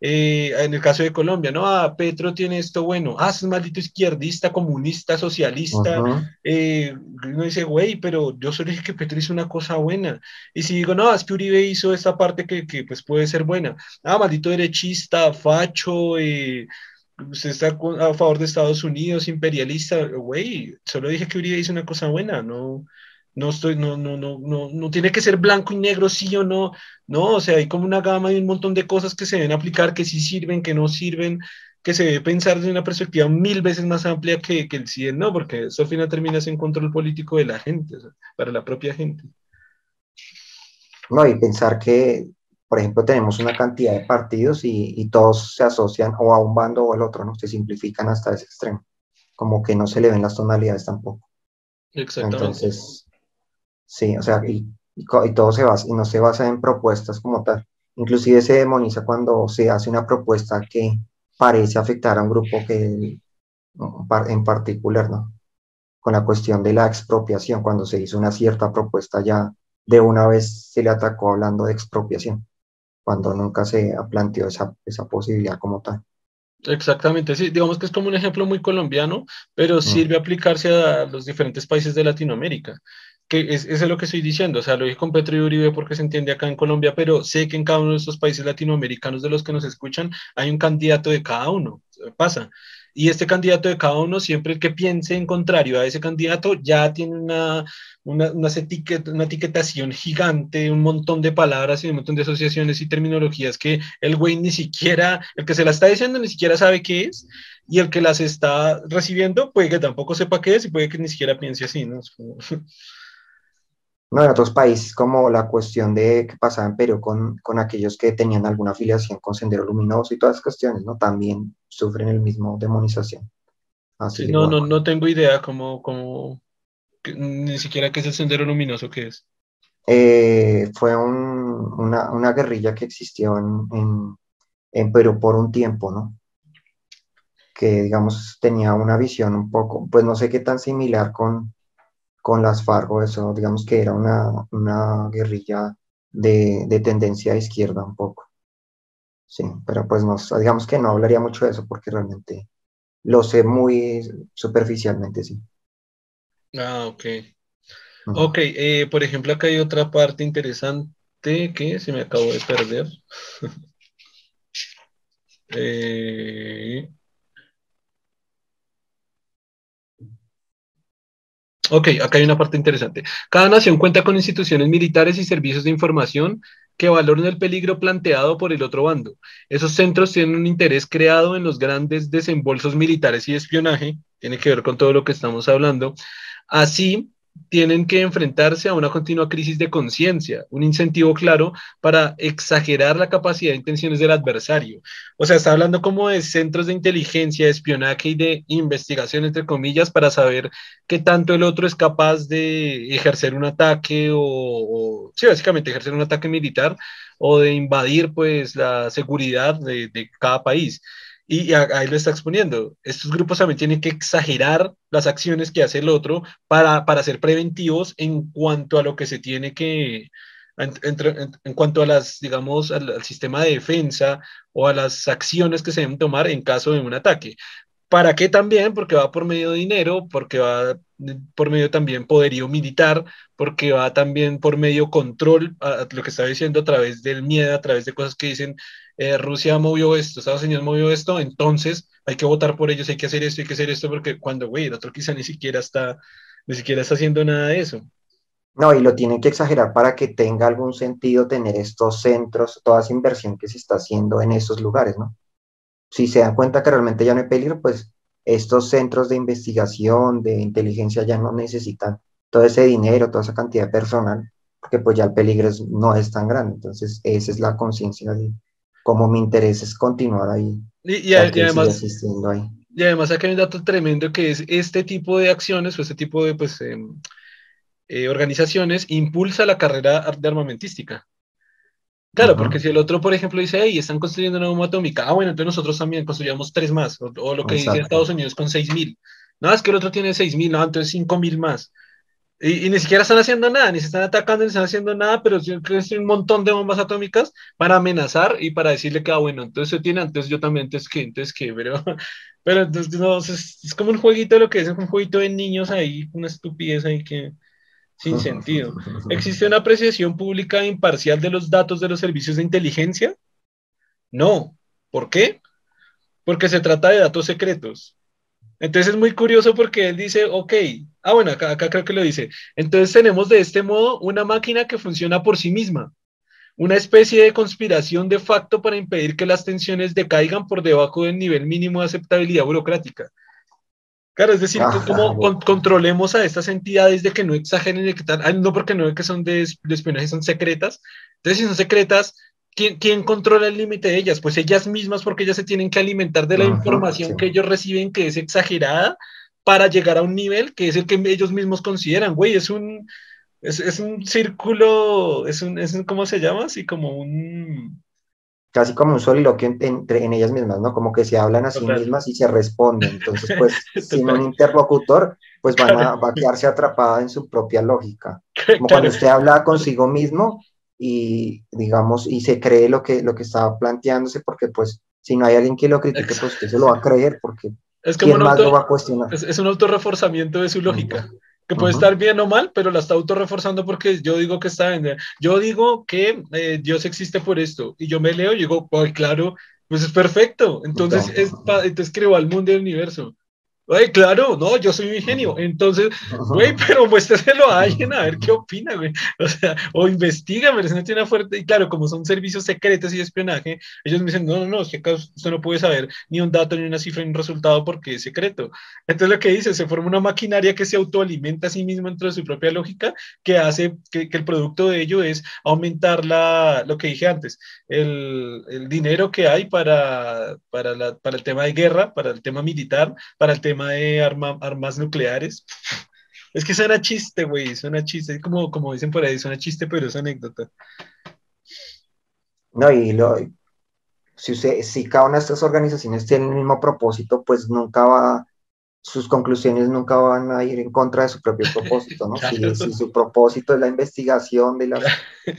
eh, en el caso de Colombia, ¿no? Ah, Petro tiene esto bueno, ah, es un maldito izquierdista, comunista, socialista. Eh, uno dice, güey, pero yo solo dije que Petro hizo una cosa buena. Y si digo, no, es que Uribe hizo esta parte que, que pues puede ser buena. Ah, maldito derechista, facho, eh, usted está a favor de Estados Unidos, imperialista, güey, solo dije que Uribe hizo una cosa buena, no, no estoy, no, no, no, no, no tiene que ser blanco y negro, sí o no, no, o sea, hay como una gama y un montón de cosas que se deben aplicar, que sí sirven, que no sirven, que se debe pensar desde una perspectiva mil veces más amplia que, el 100, no, porque eso al final termina en control político de la gente, para la propia gente. No, y pensar que, por ejemplo, tenemos una cantidad de partidos y, y todos se asocian o a un bando o al otro, ¿no? Se simplifican hasta ese extremo, como que no se le ven las tonalidades tampoco. Exactamente. Entonces, Sí, o sea, y, y, todo se basa, y no se basa en propuestas como tal. Inclusive se demoniza cuando se hace una propuesta que parece afectar a un grupo que en particular, ¿no? Con la cuestión de la expropiación, cuando se hizo una cierta propuesta ya de una vez se le atacó hablando de expropiación, cuando nunca se planteó esa, esa posibilidad como tal. Exactamente, sí, digamos que es como un ejemplo muy colombiano, pero mm. sirve aplicarse a los diferentes países de Latinoamérica que es, es lo que estoy diciendo, o sea, lo dije con Petro y Uribe porque se entiende acá en Colombia, pero sé que en cada uno de estos países latinoamericanos de los que nos escuchan hay un candidato de cada uno, pasa. Y este candidato de cada uno, siempre el que piense en contrario a ese candidato, ya tiene una, una, una, etiquet, una etiquetación gigante, un montón de palabras y un montón de asociaciones y terminologías que el güey ni siquiera, el que se la está diciendo ni siquiera sabe qué es, y el que las está recibiendo puede que tampoco sepa qué es y puede que ni siquiera piense así, ¿no? No, en otros países, como la cuestión de que pasaba en Perú con, con aquellos que tenían alguna afiliación con Sendero Luminoso y todas las cuestiones, ¿no? También sufren el mismo demonización. Así no, no, no tengo idea cómo, cómo ni siquiera qué es el Sendero Luminoso, ¿qué es? Eh, fue un, una, una, guerrilla que existió en, en, en Perú por un tiempo, ¿no? Que, digamos, tenía una visión un poco, pues no sé qué tan similar con, con las FARC eso, digamos que era una, una guerrilla de, de, tendencia izquierda un poco. Sí, pero pues no, digamos que no hablaría mucho de eso porque realmente lo sé muy superficialmente, sí. Ah, ok. Ok, eh, por ejemplo, acá hay otra parte interesante que se me acabó de perder. eh, Ok, acá hay una parte interesante. Cada nación cuenta con instituciones militares y servicios de información que valoran el peligro planteado por el otro bando. Esos centros tienen un interés creado en los grandes desembolsos militares y espionaje, tiene que ver con todo lo que estamos hablando, así tienen que enfrentarse a una continua crisis de conciencia, un incentivo claro para exagerar la capacidad de intenciones del adversario. O sea, está hablando como de centros de inteligencia, espionaje y de investigación, entre comillas, para saber qué tanto el otro es capaz de ejercer un ataque o, o sí, básicamente ejercer un ataque militar o de invadir pues la seguridad de cada país. Y ahí lo está exponiendo. Estos grupos también tienen que exagerar las acciones que hace el otro para, para ser preventivos en cuanto a lo que se tiene que, en, en, cuanto a las, digamos, al, al, sistema de defensa o a las acciones que se deben tomar en caso de un ataque. ¿Para qué también? Porque va por medio de dinero, porque va por medio también poderío militar, porque va también por medio control, a, lo que está diciendo a través del miedo, a través de cosas que dicen eh, Rusia movió esto, Estados Unidos movió esto, entonces hay que votar por ellos, hay que hacer esto, hay que hacer esto, porque cuando, güey, el otro quizá ni siquiera está, ni siquiera está haciendo nada de eso. No, y lo tienen que exagerar para que tenga algún sentido tener estos centros, toda esa inversión que se está haciendo en esos lugares, ¿no? Si se dan cuenta que realmente ya no hay peligro, pues estos centros de investigación, de inteligencia ya no necesitan todo ese dinero, toda esa cantidad de personal, porque pues ya el peligro es, no es tan grande. Entonces, esa es la conciencia de, como mi interés es continuar ahí. Y, y, y además, ahí. y además acá hay un dato tremendo que es este tipo de acciones o este tipo de pues, eh, eh, organizaciones impulsa la carrera de armamentística. Claro, uh -huh. porque si el otro, por ejemplo, dice, hey, están construyendo una bomba atómica, ah, bueno, entonces nosotros también construyamos tres más, o, o lo que Exacto. dice Estados Unidos con seis mil. No, es que el otro tiene seis mil, no, entonces cinco mil más. Y, ni siquiera están haciendo nada, ni se están atacando, ni están haciendo nada, pero sí un montón de bombas atómicas para amenazar y para decirle que, ah, bueno, entonces se tiene, antes yo también, entonces qué, entonces qué, pero, pero entonces no, es, como un jueguito lo que es, un jueguito de niños ahí, una estupidez ahí que sin sentido. ¿Existe una apreciación pública imparcial de los datos de los servicios de inteligencia? No. ¿Por qué? Porque se trata de datos secretos. Entonces es muy curioso porque él dice, ok, ah, bueno, acá, creo que lo dice. Entonces tenemos de este modo una máquina que funciona por sí misma, una especie de conspiración de facto para impedir que las tensiones decaigan por debajo del nivel mínimo de aceptabilidad burocrática. Claro, es decir, como controlemos a estas entidades de que no exageren, de que tal, no porque no es que son de, de espionaje, son secretas. Entonces, si son secretas, ¿quién, controla el límite de ellas? Pues ellas mismas, porque ellas se tienen que alimentar de la información que ellos reciben, que es exagerada, para llegar a un nivel que es el que ellos mismos consideran, güey, es un, es, un círculo, es un, es ¿cómo se llama? Así como un... Casi como un soliloquio entre en ellas mismas, ¿no? Como que se hablan a sí mismas y se responden. Entonces, pues, sin un interlocutor, pues van a, va a quedarse atrapada en su propia lógica. Como cuando usted habla consigo mismo y digamos, y se cree lo que, lo que estaba planteándose, porque pues si no hay alguien que lo critique, pues usted se lo va a creer, porque es como ¿quién más lo va a cuestionar? Es, un autorreforzamiento de su lógica. Que puede estar bien o mal, pero la está autorreforzando porque yo digo que está en. Yo digo que eh, Dios existe por esto. Y yo me leo y digo, pues claro, pues es perfecto. Entonces, es entonces creo al mundo y al universo. Güey, claro, no, yo soy un ingenio. Entonces, güey, pero muéstreselo a alguien a ver qué opina, güey. O sea, o investiga, pero si no tiene una fuerte. Y claro, como son servicios secretos y espionaje, ellos me dicen, no, no, no, es que usted no puede saber ni un dato, ni una cifra, ni un resultado porque es secreto. Entonces, lo que dice, se forma una maquinaria que se autoalimenta a sí misma dentro de su propia lógica, que hace que, que el producto de ello es aumentar la, lo que dije antes, el, el dinero que hay para, para, la, para el tema de guerra, para el tema militar, para el tema de armas nucleares. Es que suena chiste, güey, suena chiste, como, como dicen por ahí, suena chiste, pero es anécdota. No, y lo, si, usted, si cada una de estas organizaciones tiene el mismo propósito, pues nunca va, sus conclusiones nunca van a ir en contra de su propio propósito, ¿no? Si, su propósito es la investigación de las,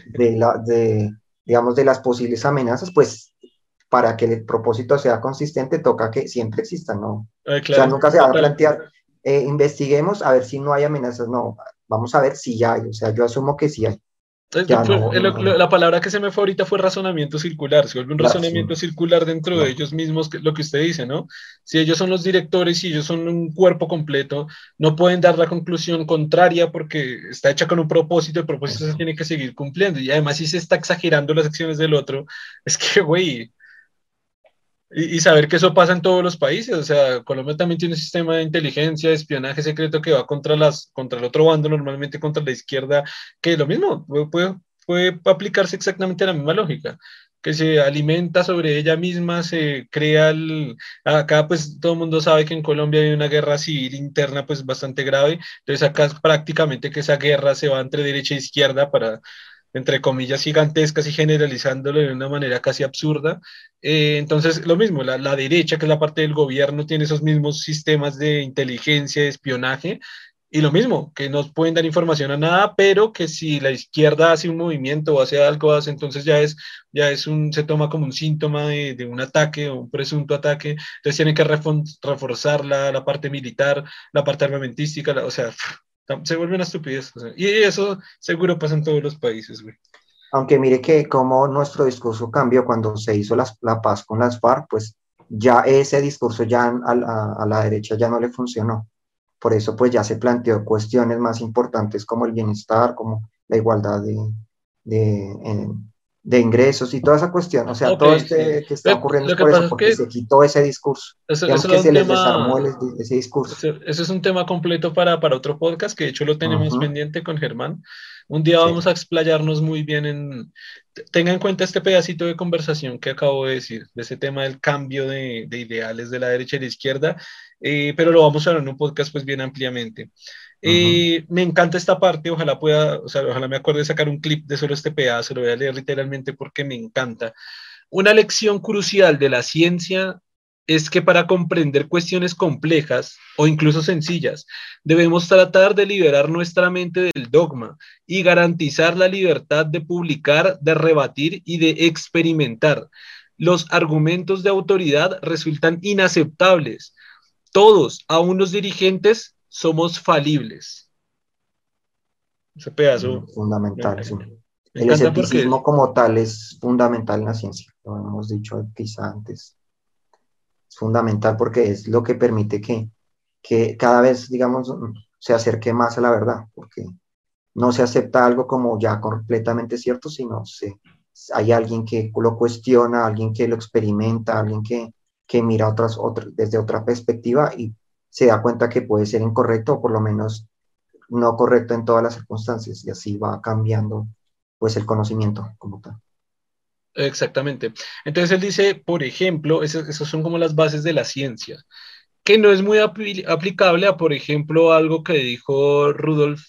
de la, de, digamos, de las posibles amenazas, pues para que el propósito sea consistente, toca que siempre exista, ¿no? Eh, o sea, nunca se va a plantear, eh, investiguemos a ver si no hay amenazas, no, vamos a ver si ya hay, o sea, yo asumo que sí hay. la palabra que se me fue ahorita fue razonamiento circular, se vuelve un razonamiento circular dentro de ellos mismos, lo que usted dice, ¿no? Si ellos son los directores y ellos son un cuerpo completo, no pueden dar la conclusión contraria porque está hecha con un propósito, el propósito se tiene que seguir cumpliendo. Y además si se está exagerando las acciones del otro, es que, güey, y, saber que eso pasa en todos los países, o sea, Colombia también tiene un sistema de inteligencia, de espionaje secreto que va contra, las, contra el otro bando, normalmente contra la izquierda, que lo mismo, puede, puede aplicarse exactamente la misma lógica que se alimenta sobre ella misma, se crea el... Acá pues todo el mundo sabe que en Colombia hay una guerra civil interna pues bastante grave, entonces acá prácticamente que esa guerra se va entre derecha e izquierda para entre comillas, gigantescas y generalizándolo de una manera casi absurda. Eh, entonces, lo mismo, la, la, derecha, que es la parte del gobierno, tiene esos mismos sistemas de inteligencia, de espionaje, y lo mismo, que no pueden dar información a nada, pero que si la izquierda hace un movimiento o hace algo, hace, entonces ya es, ya es un, se toma como un síntoma de, de un ataque o un presunto ataque, entonces tienen que reforzar la, la parte militar, la parte armamentística, o sea, se vuelve una estupidez. y eso seguro pasa en todos los países, güey. Aunque mire que como nuestro discurso cambió cuando se hizo la paz con las FARC, pues ya ese discurso ya a, la derecha ya no le funcionó. Por eso pues ya se planteó cuestiones más importantes como el bienestar, como la igualdad de, de ingresos y toda esa cuestión, o sea, todo este que está ocurriendo es por eso, porque se quitó ese discurso, eso, que se les desarmó ese discurso. Ese, es un tema completo para, para otro podcast, que de hecho lo tenemos pendiente con Germán. Un día vamos a explayarnos muy bien en... Tenga en cuenta este pedacito de conversación que acabo de decir, de ese tema del cambio de, de ideales de la derecha y la izquierda, eh, pero lo vamos a ver en un podcast pues bien ampliamente. Eh, me encanta esta parte, ojalá pueda, o sea, ojalá me acuerde de sacar un clip de solo este pedazo, lo voy a leer literalmente porque me encanta. Una lección crucial de la ciencia es que para comprender cuestiones complejas o incluso sencillas, debemos tratar de liberar nuestra mente del dogma y garantizar la libertad de publicar, de rebatir y de experimentar. Los argumentos de autoridad resultan inaceptables. Todos, aún los dirigentes, somos falibles. Ese pedazo. Fundamental, sí. El escepticismo como tal es fundamental en la ciencia, lo hemos dicho quizá antes fundamental porque es lo que permite que, que cada vez, digamos, se acerque más a la verdad, porque no se acepta algo como ya completamente cierto, sino se, hay alguien que lo cuestiona, alguien que lo experimenta, alguien que, que mira otras, desde otra perspectiva y se da cuenta que puede ser incorrecto o por lo menos no correcto en todas las circunstancias y así va cambiando pues el conocimiento como tal. Exactamente. Entonces él dice, por ejemplo, esas, son como las bases de la ciencia, que no es muy aplicable a, por ejemplo, algo que dijo Rudolf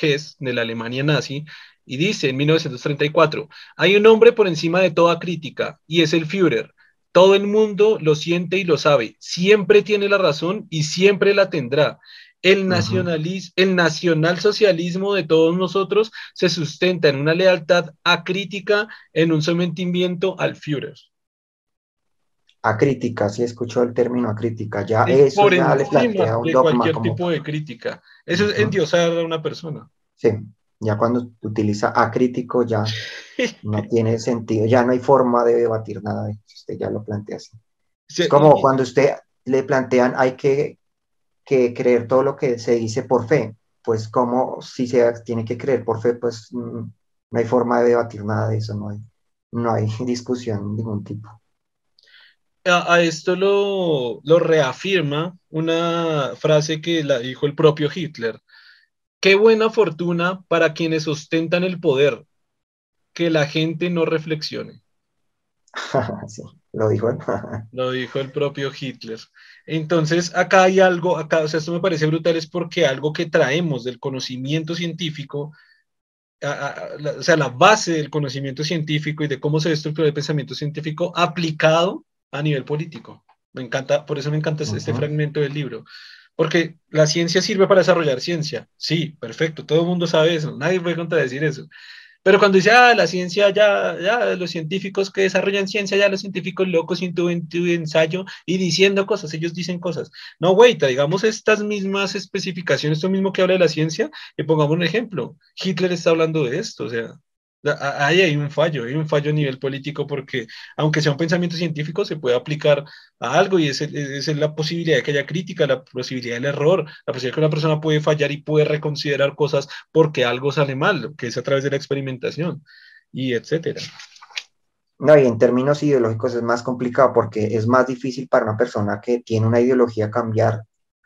Hess de la Alemania nazi, y dice en 1934, hay un hombre por encima de toda crítica, y es el Führer. Todo el mundo lo siente y lo sabe, siempre tiene la razón y siempre la tendrá. El, nacionalismo, el nacionalsocialismo de todos nosotros se sustenta en una lealtad acrítica, en un sometimiento al Führer. Acrítica, sí escuchó el término acrítica, ya eso por ya le plantea un de cualquier tipo de crítica. Eso es endiosar a una persona. Sí, ya cuando utiliza acrítico ya no tiene sentido, ya no hay forma de debatir nada de usted ya lo plantea así. es como cuando usted le plantean hay que que creer todo lo que se dice por fe. Pues como si se tiene que creer por fe, pues mm, no hay forma de debatir nada de eso, no hay, no hay discusión de ningún tipo. A, esto lo, lo reafirma una frase que la dijo el propio Hitler. Qué buena fortuna para quienes ostentan el poder, que la gente no reflexione. sí, lo dijo lo dijo el propio Hitler. Entonces, acá hay algo, acá, o sea, esto me parece brutal, es porque algo que traemos del conocimiento científico, o sea, la base del conocimiento científico y de cómo se estructura el pensamiento científico aplicado a nivel político. Me encanta, por eso me encanta este fragmento del libro. Porque la ciencia sirve para desarrollar ciencia. Sí, perfecto, todo el mundo sabe eso, nadie puede contradecir eso. Pero cuando dice, ah, la ciencia ya, ya, los científicos que desarrollan ciencia, ya los científicos locos sin tu, ensayo y diciendo cosas, ellos dicen cosas. No, güey, digamos estas mismas especificaciones, esto mismo que habla de la ciencia, y pongamos un ejemplo. Hitler está hablando de esto, o sea, Ahí hay un fallo, hay un fallo a nivel político porque aunque sea un pensamiento científico se puede aplicar a algo y esa es, la posibilidad de que haya crítica, la posibilidad del error, la posibilidad de que una persona puede fallar y puede reconsiderar cosas porque algo sale mal, que es a través de la experimentación y etcétera. No, y en términos ideológicos es más complicado porque es más difícil para una persona que tiene una ideología cambiar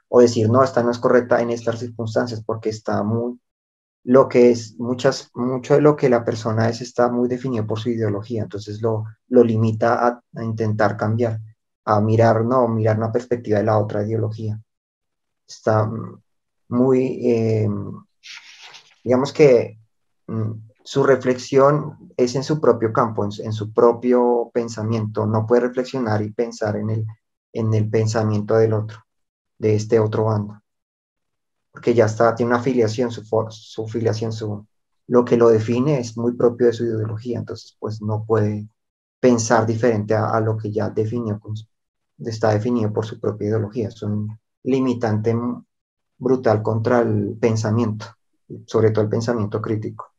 o decir, no, esta no es correcta en estas circunstancias porque está muy lo que es, muchas, mucho de lo que la persona es está muy definido por su ideología, entonces lo, lo limita a, intentar cambiar, a mirar, no, mirar una perspectiva de la otra ideología. Está muy, eh, digamos que mm, su reflexión es en su propio campo, en, su propio pensamiento, no puede reflexionar y pensar en el, en el pensamiento del otro, de este otro bando porque ya está, tiene una afiliación, su, su filiación, su, lo que lo define es muy propio de su ideología, entonces pues no puede pensar diferente a, lo que ya definió, está definido por su propia ideología, es un limitante brutal contra el pensamiento, sobre todo el pensamiento crítico.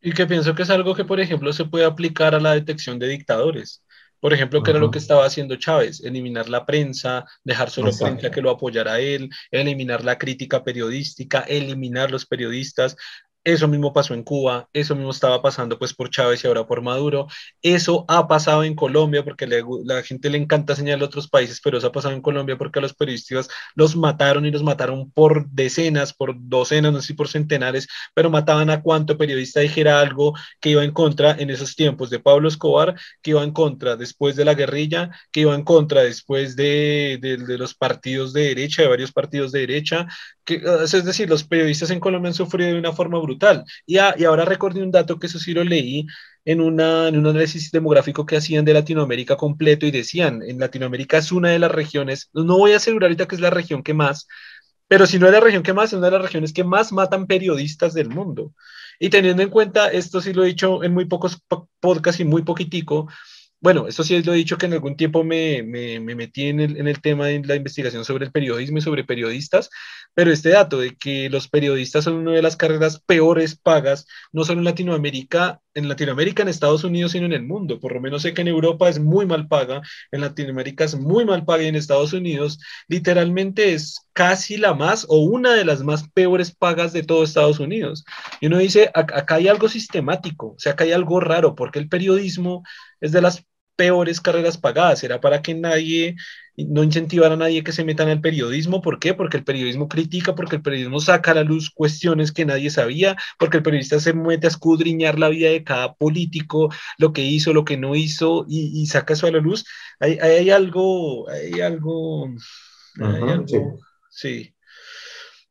Y que pienso que es algo que, por ejemplo, se puede aplicar a la detección de dictadores. Por ejemplo, que era lo que estaba haciendo Chávez, eliminar la prensa, dejar solo prensa que lo apoyara a él, eliminar la crítica periodística, eliminar los periodistas, eso mismo pasó en Cuba, eso mismo estaba pasando pues por Chávez y ahora por Maduro. Eso ha pasado en Colombia porque la gente le encanta señalar otros países, pero eso ha pasado en Colombia porque a los periodistas los mataron y los mataron por decenas, por docenas, no sé si por centenares, pero mataban a cuanto periodista dijera algo que iba en contra en esos tiempos de Pablo Escobar, que iba en contra después de la guerrilla, que iba en contra después de, de los partidos de derecha, de varios partidos de derecha, que, es decir, los periodistas en Colombia han sufrido de una forma brutal. Y, y ahora recordé un dato que eso sí lo leí en, en un análisis demográfico que hacían de Latinoamérica completo y decían, en Latinoamérica es una de las regiones, no voy a asegurar ahorita que es la región que más, pero si no es la región que más, es una de las regiones que más matan periodistas del mundo. Y teniendo en cuenta, esto sí lo he dicho en muy pocos podcasts y muy poquitico, bueno, esto sí lo he dicho que en algún tiempo me, me, me metí en el, en el, tema de la investigación sobre el periodismo y sobre periodistas, pero este dato de que los periodistas son una de las carreras peores pagas, no solo en Latinoamérica, en Latinoamérica, en Estados Unidos, sino en el mundo. Por lo menos sé que en Europa es muy mal paga, en Latinoamérica es muy mal paga y en Estados Unidos literalmente es casi la más o una de las más peores pagas de todo Estados Unidos. Y uno dice, acá hay algo sistemático, o sea, acá hay algo raro, porque el periodismo es de las peores carreras pagadas, era para que nadie, no incentivar a nadie que se meta en el periodismo. ¿Por qué? Porque el periodismo critica, porque el periodismo saca a la luz cuestiones que nadie sabía, porque el periodista se mete a escudriñar la vida de cada político, lo que hizo, lo que no hizo, y, saca eso a la luz. Hay, hay algo, hay algo, hay algo sí.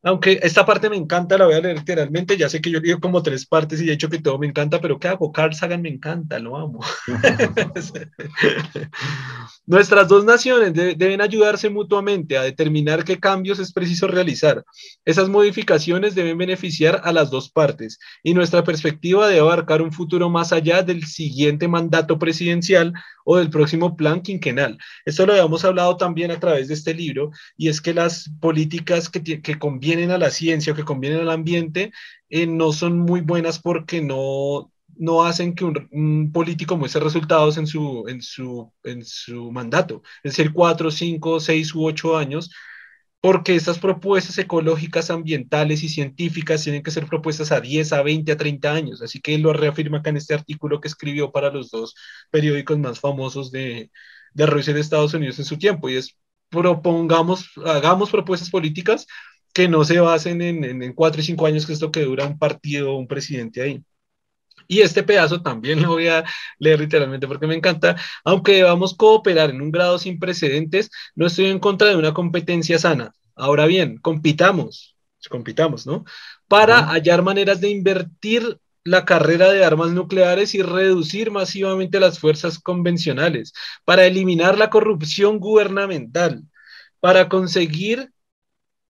Aunque esta parte me encanta, la voy a leer literalmente. Ya sé que yo leo como tres partes y he dicho que todo me encanta, pero ¿qué hago? Carl Sagan me encanta, lo amo. Nuestras dos naciones deben ayudarse mutuamente a determinar qué cambios es preciso realizar. Esas modificaciones deben beneficiar a las dos partes y nuestra perspectiva debe abarcar un futuro más allá del siguiente mandato presidencial o del próximo plan quinquenal. Esto lo habíamos hablado también a través de este libro y es que las políticas que, que convienen a la ciencia o que convienen al ambiente eh, no son muy buenas porque no, no hacen que un, político muestre resultados en su, en, su, en su mandato, es decir, cuatro, cinco, seis u ocho años, porque estas propuestas ecológicas, ambientales y científicas tienen que ser propuestas a 10, a 20, a 30 años. Así que lo reafirma acá en este artículo que escribió para los dos periódicos más famosos de, de Rusia y de Estados Unidos en su tiempo. Y es, propongamos, hagamos propuestas políticas que no se basen en, en, en cuatro y cinco años, que es lo que dura un partido o un presidente ahí. Y este pedazo también lo voy a leer literalmente porque me encanta. Aunque debamos cooperar en un grado sin precedentes, no estoy en contra de una competencia sana. Ahora bien, compitamos, compitamos, ¿no? Para hallar maneras de invertir la carrera de armas nucleares y reducir masivamente las fuerzas convencionales, para eliminar la corrupción gubernamental, para conseguir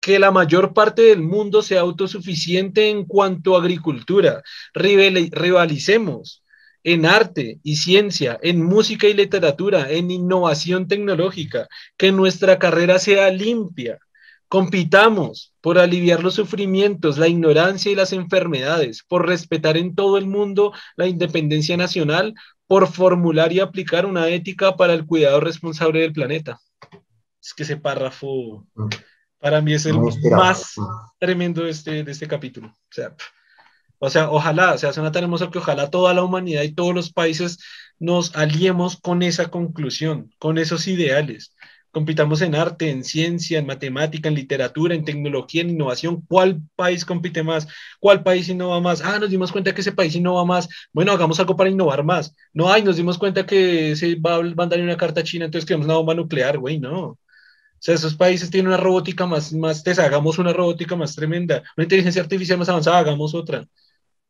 que la mayor parte del mundo sea autosuficiente en cuanto a agricultura. Rivalicemos en arte y ciencia, en música y literatura, en innovación tecnológica, que nuestra carrera sea limpia. Compitamos por aliviar los sufrimientos, la ignorancia y las enfermedades, por respetar en todo el mundo la independencia nacional, por formular y aplicar una ética para el cuidado responsable del planeta. Es que ese párrafo. Para mí es el más tremendo de este, de este capítulo. O sea, o sea, ojalá, o sea, suena tan hermoso que ojalá toda la humanidad y todos los países nos aliemos con esa conclusión, con esos ideales. Compitamos en arte, en ciencia, en matemática, en literatura, en tecnología, en innovación. ¿Cuál país compite más? ¿Cuál país innova más? Ah, nos dimos cuenta que ese país innova más. Bueno, hagamos algo para innovar más. No, ay, nos dimos cuenta que se va a mandar una carta a China, entonces queremos una bomba nuclear, güey, no. O sea, esos países tienen una robótica más, más tesa, hagamos una robótica más tremenda, una inteligencia artificial más avanzada, hagamos otra.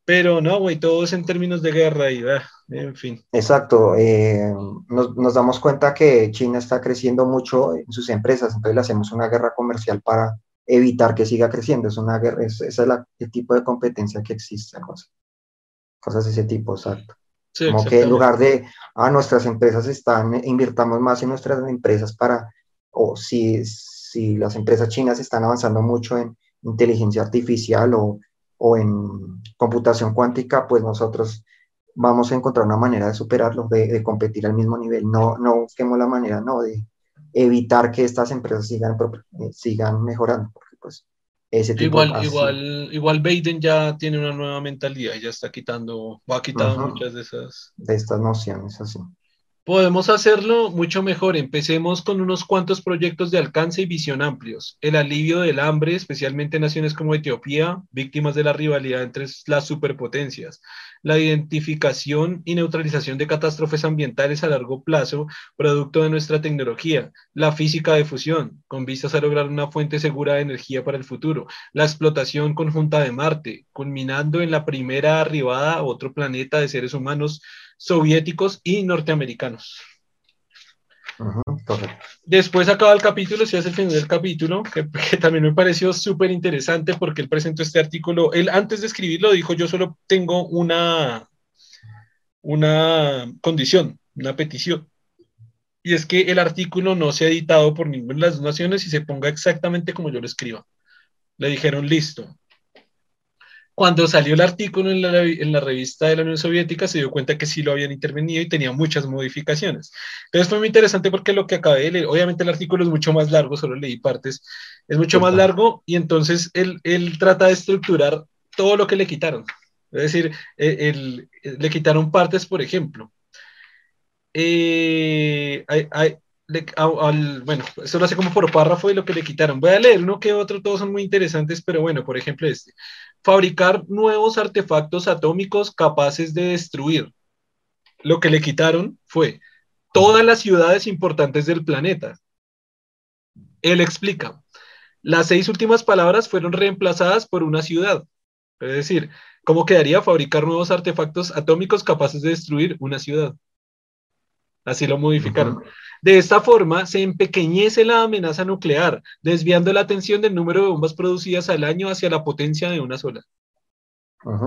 Pero no, güey, todo es en términos de guerra y, ah, en fin. Exacto. Eh, nos, nos, damos cuenta que China está creciendo mucho en sus empresas, entonces le hacemos una guerra comercial para evitar que siga creciendo. Es una guerra, es, ese es la, el tipo de competencia que existe, cosas, cosas de ese tipo, exacto. Como que en lugar de, ah, nuestras empresas están, invirtamos más en nuestras empresas para o si, si las empresas chinas están avanzando mucho en inteligencia artificial o, o en computación cuántica, pues nosotros vamos a encontrar una manera de superarlo, de, de, competir al mismo nivel. No, no busquemos la manera, no, de evitar que estas empresas sigan, eh, sigan mejorando, porque pues ese tipo igual, igual, igual Biden ya tiene una nueva mentalidad, ya está quitando, va a quitar muchas de esas. De estas nociones, así. Podemos hacerlo mucho mejor. Empecemos con unos cuantos proyectos de alcance y visión amplios. El alivio del hambre, especialmente en naciones como Etiopía, víctimas de la rivalidad entre las superpotencias. La identificación y neutralización de catástrofes ambientales a largo plazo, producto de nuestra tecnología. La física de fusión, con vistas a lograr una fuente segura de energía para el futuro. La explotación conjunta de Marte, culminando en la primera arribada a otro planeta de seres humanos soviéticos y norteamericanos. Después acaba el capítulo, si hace el final del capítulo, que, también me pareció súper interesante porque él presentó este artículo, él antes de escribirlo dijo, yo solo tengo una, una condición, una petición, y es que el artículo no sea editado por ninguna de las dos naciones y se ponga exactamente como yo lo escriba. Le dijeron, listo, cuando salió el artículo en la, revista de la Unión Soviética, se dio cuenta que sí lo habían intervenido y tenía muchas modificaciones. Entonces fue muy interesante porque lo que acabé de leer, obviamente el artículo es mucho más largo, solo leí partes, es mucho más largo y entonces él, él trata de estructurar todo lo que le quitaron. Es decir, e, le quitaron partes, por ejemplo. Eh, hay, bueno, esto lo hace como por párrafo y lo que le quitaron. Voy a leer uno que otro, todos son muy interesantes, pero bueno, por ejemplo este. Fabricar nuevos artefactos atómicos capaces de destruir. Lo que le quitaron fue todas las ciudades importantes del planeta. Él explica, las seis últimas palabras fueron reemplazadas por una ciudad. Es decir, ¿cómo quedaría fabricar nuevos artefactos atómicos capaces de destruir una ciudad? Así lo modificaron. De esta forma, se empequeñece la amenaza nuclear, desviando la atención del número de bombas producidas al año hacia la potencia de una sola.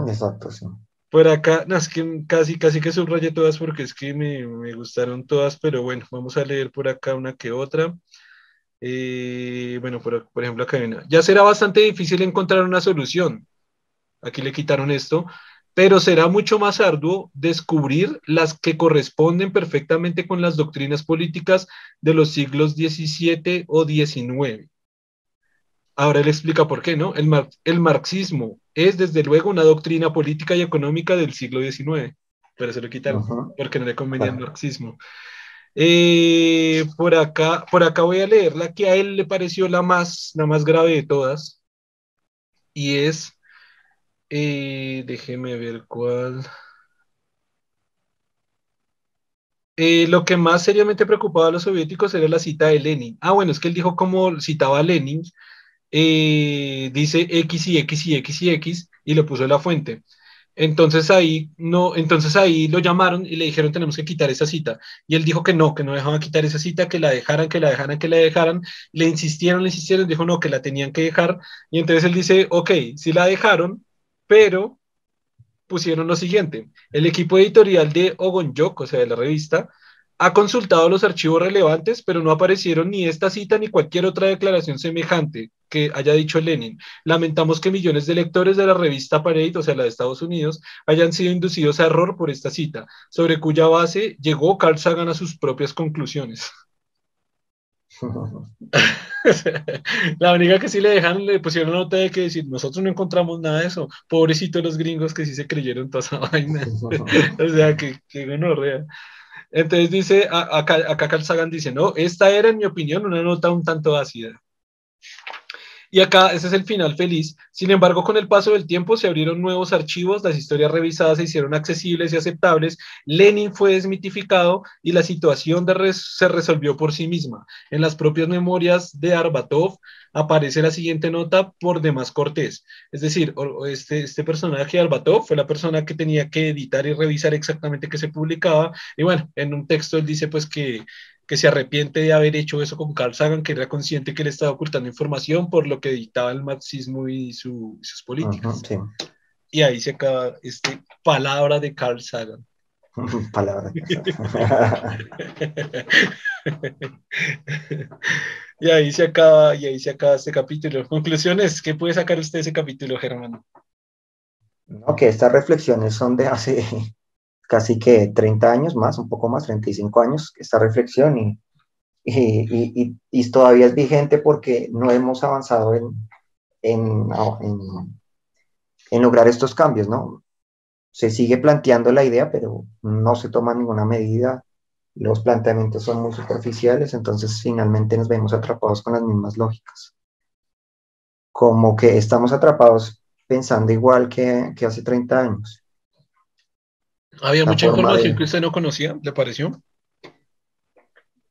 exacto, sí. Por acá, no, es que casi, casi que subrayé todas porque es que me, gustaron todas, pero bueno, vamos a leer por acá una que otra. Eh, bueno, por, por ejemplo, acá hay una. Ya será bastante difícil encontrar una solución. Aquí le quitaron esto pero será mucho más arduo descubrir las que corresponden perfectamente con las doctrinas políticas de los siglos XVII o XIX. Ahora él explica por qué, ¿no? El, marxismo es desde luego una doctrina política y económica del siglo XIX, pero se lo quitaron porque no le convenía el marxismo. Eh, por, acá, por acá voy a leer la que a él le pareció la más, la más grave de todas, y es eh, déjeme ver cuál. Eh, lo que más seriamente preocupaba a los soviéticos era la cita de Lenin. Ah, bueno, es que él dijo como citaba a Lenin, eh, dice X y X y X y X y le puso la fuente. Entonces ahí no, entonces ahí lo llamaron y le dijeron tenemos que quitar esa cita. Y él dijo que no, que no dejaban quitar esa cita, que la dejaran, que la dejaran, que la dejaran. Le insistieron, le insistieron, dijo no, que la tenían que dejar. Y entonces él dice, ok, si la dejaron, pero pusieron lo siguiente, el equipo editorial de Ogonjok, o sea, de la revista, ha consultado los archivos relevantes, pero no aparecieron ni esta cita ni cualquier otra declaración semejante que haya dicho Lenin. Lamentamos que millones de lectores de la revista Parade, o sea, la de Estados Unidos, hayan sido inducidos a error por esta cita, sobre cuya base llegó Carl Sagan a sus propias conclusiones. la única que sí le dejaron, le pusieron nota de que decir, nosotros no encontramos nada de eso. Pobrecito los gringos que sí se creyeron toda esa vaina. o sea, que, que rea Entonces dice, acá, acá Carl Sagan dice, no, esta era en mi opinión una nota un tanto ácida. Y acá ese es el final feliz. Sin embargo, con el paso del tiempo se abrieron nuevos archivos, las historias revisadas se hicieron accesibles y aceptables, Lenin fue desmitificado y la situación se resolvió por sí misma. En las propias memorias de Arbatov aparece la siguiente nota por demás cortés. Es decir, este, este personaje, Arbatov, fue la persona que tenía que editar y revisar exactamente qué se publicaba. Y bueno, en un texto él dice pues que que se arrepiente de haber hecho eso con Carl Sagan, que era consciente que él estaba ocultando información por lo que dictaba el marxismo y, sus políticas. Y ahí se acaba este palabra de Carl Sagan. palabra. y ahí se acaba, y ahí se acaba este capítulo. Conclusiones, ¿qué puede sacar usted de ese capítulo, Germán? No, que estas reflexiones son de hace casi que 30 años más, un poco más, 35 años, esta reflexión y, y, y, todavía es vigente porque no hemos avanzado en, en, en, lograr estos cambios, ¿no? Se sigue planteando la idea, pero no se toma ninguna medida los planteamientos son muy superficiales, entonces finalmente nos vemos atrapados con las mismas lógicas. Como que estamos atrapados pensando igual que, hace 30 años. Había mucha información que usted no conocía, ¿le pareció?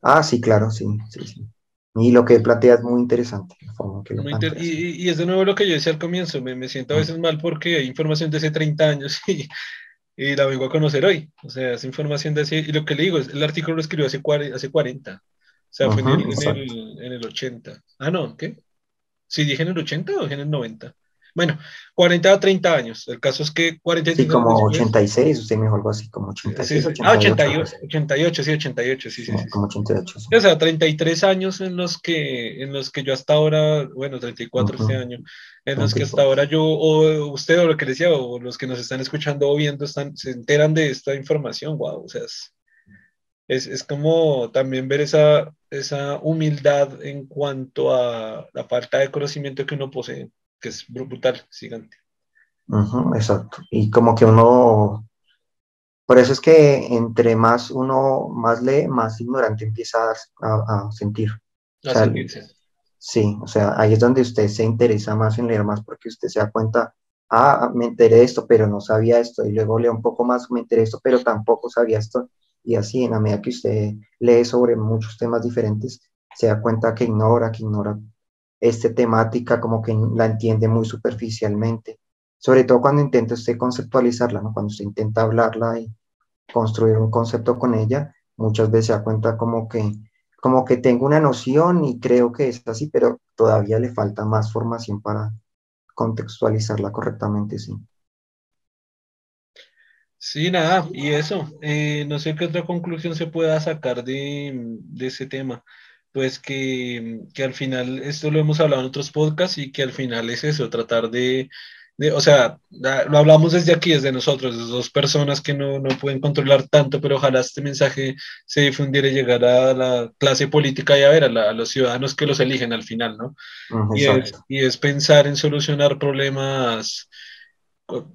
Ah, sí, claro, sí, sí, sí. Y lo que plantea es muy interesante. y, es de nuevo lo que yo decía al comienzo, me, siento a veces mal porque hay información de hace 30 años y, y, la vengo a conocer hoy. O sea, es información de hace, y lo que le digo, es, el artículo lo escribió hace, hace 40. O sea, fue en, el, en, el, 80. Ah, no, ¿qué? ¿Sí dije en el 80 o dije en el 90? Bueno, 40 a 30 años. El caso es que 40 Sí, como 86, usted me dijo algo así, como 86. Sí, Ah, 88, 88, sí, 88, sí, sí. sí, como 88. O sea, 33 años en los que, en los que yo hasta ahora, bueno, 34 este año, en los que hasta ahora yo, o usted o lo que decía, o los que nos están escuchando o viendo, están, se enteran de esta información, wow, o sea, es, es, es como también ver esa, esa humildad en cuanto a la falta de conocimiento que uno posee que es brutal, gigante. exacto. Y como que uno, por eso es que entre más uno más lee, más ignorante empieza a, sentir. A sentirse. Sí, o sea, ahí es donde usted se interesa más en leer más porque usted se da cuenta, ah, me enteré de esto, pero no sabía esto, y luego leo un poco más, me enteré de esto, pero tampoco sabía esto, y así en la medida que usted lee sobre muchos temas diferentes, se da cuenta que ignora, que ignora esta temática como que la entiende muy superficialmente, sobre todo cuando intenta usted conceptualizarla, ¿no? cuando usted intenta hablarla y construir un concepto con ella, muchas veces se da cuenta como que, como que tengo una noción y creo que es así, pero todavía le falta más formación para contextualizarla correctamente, sí. Sí, nada, y eso, eh, no sé qué otra conclusión se pueda sacar de, de ese tema pues que, al final, esto lo hemos hablado en otros podcasts y que al final es eso, tratar de, o sea, lo hablamos desde aquí, desde nosotros, desde dos personas que no, pueden controlar tanto, pero ojalá este mensaje se difundiera y llegara a la clase política y a ver, a, los ciudadanos que los eligen al final, ¿no? y, es, y, es, pensar en solucionar problemas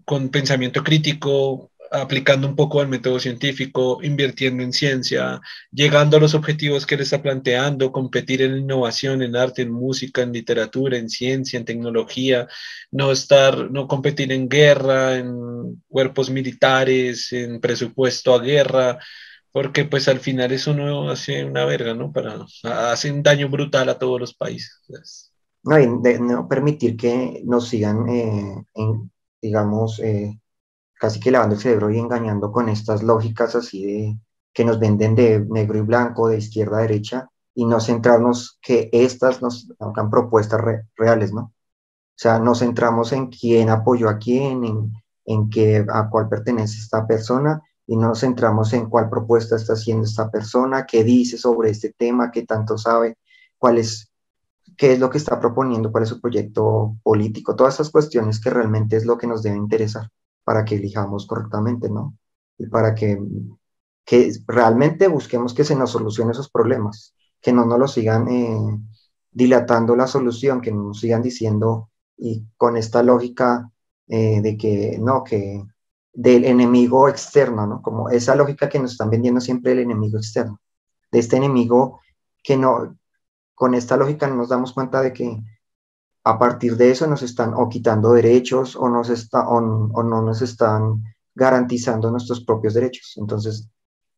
con pensamiento crítico, aplicando un poco el método científico, invirtiendo en ciencia, llegando a los objetivos que él está planteando, competir en innovación, en arte, en música, en literatura, en ciencia, en tecnología, no estar, no competir en guerra, en cuerpos militares, en presupuesto a guerra, porque pues al final eso no hace una verga, ¿no? Para, hace un daño brutal a todos los países. No, y no permitir que nos sigan, eh, digamos, eh, casi que lavando el cerebro y engañando con estas lógicas así de que nos venden de negro y blanco, de izquierda a derecha, y no centrarnos que estas nos hagan propuestas reales, ¿no? O sea, nos centramos en quién apoyó a quién, en, en qué, a cuál pertenece esta persona, y no nos centramos en cuál propuesta está haciendo esta persona, qué dice sobre este tema, qué tanto sabe, cuál es, qué es lo que está proponiendo, cuál es su proyecto político, todas esas cuestiones que realmente es lo que nos debe interesar para que elijamos correctamente, ¿no? Y para que, realmente busquemos que se nos solucionen esos problemas, que no nos lo sigan eh, dilatando la solución, que no nos sigan diciendo y con esta lógica eh, de que no, que del enemigo externo, ¿no? Como esa lógica que nos están vendiendo siempre el enemigo externo, de este enemigo que no, con esta lógica nos damos cuenta de que a partir de eso nos están o quitando derechos o, nos está, o, no nos están garantizando nuestros propios derechos. Entonces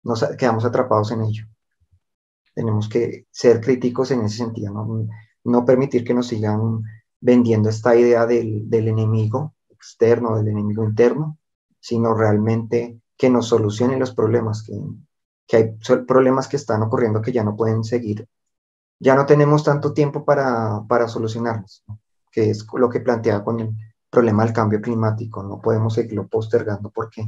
nos quedamos atrapados en ello. Tenemos que ser críticos en ese sentido, no, permitir que nos sigan vendiendo esta idea del, enemigo externo, del enemigo interno, sino realmente que nos solucionen los problemas, que, que hay problemas que están ocurriendo que ya no pueden seguir ya no tenemos tanto tiempo para, para solucionarlos, que es lo que planteaba con el problema del cambio climático. No podemos seguirlo postergando porque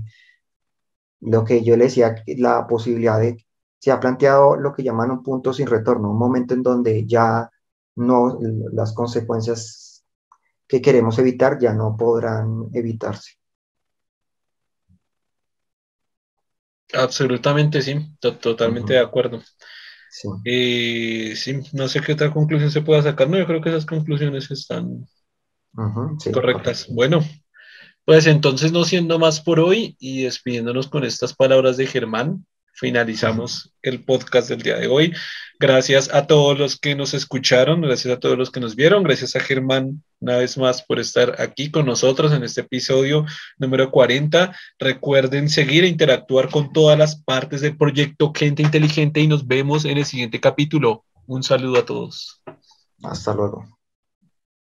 lo que yo le decía, la posibilidad de, se ha planteado lo que llaman un punto sin retorno, un momento en donde ya no, las consecuencias que queremos evitar ya no podrán evitarse. Absolutamente, sí, totalmente de acuerdo. Sí. Eh, sí, no sé qué otra conclusión se pueda sacar. No, yo creo que esas conclusiones están correctas. Bueno, pues entonces no siendo más por hoy y despidiéndonos con estas palabras de Germán, finalizamos el podcast del día de hoy. Gracias a todos los que nos escucharon, gracias a todos los que nos vieron, gracias a Germán una vez más por estar aquí con nosotros en este episodio número 40. Recuerden seguir e interactuar con todas las partes del proyecto Gente Inteligente y nos vemos en el siguiente capítulo. Un saludo a todos. Hasta luego.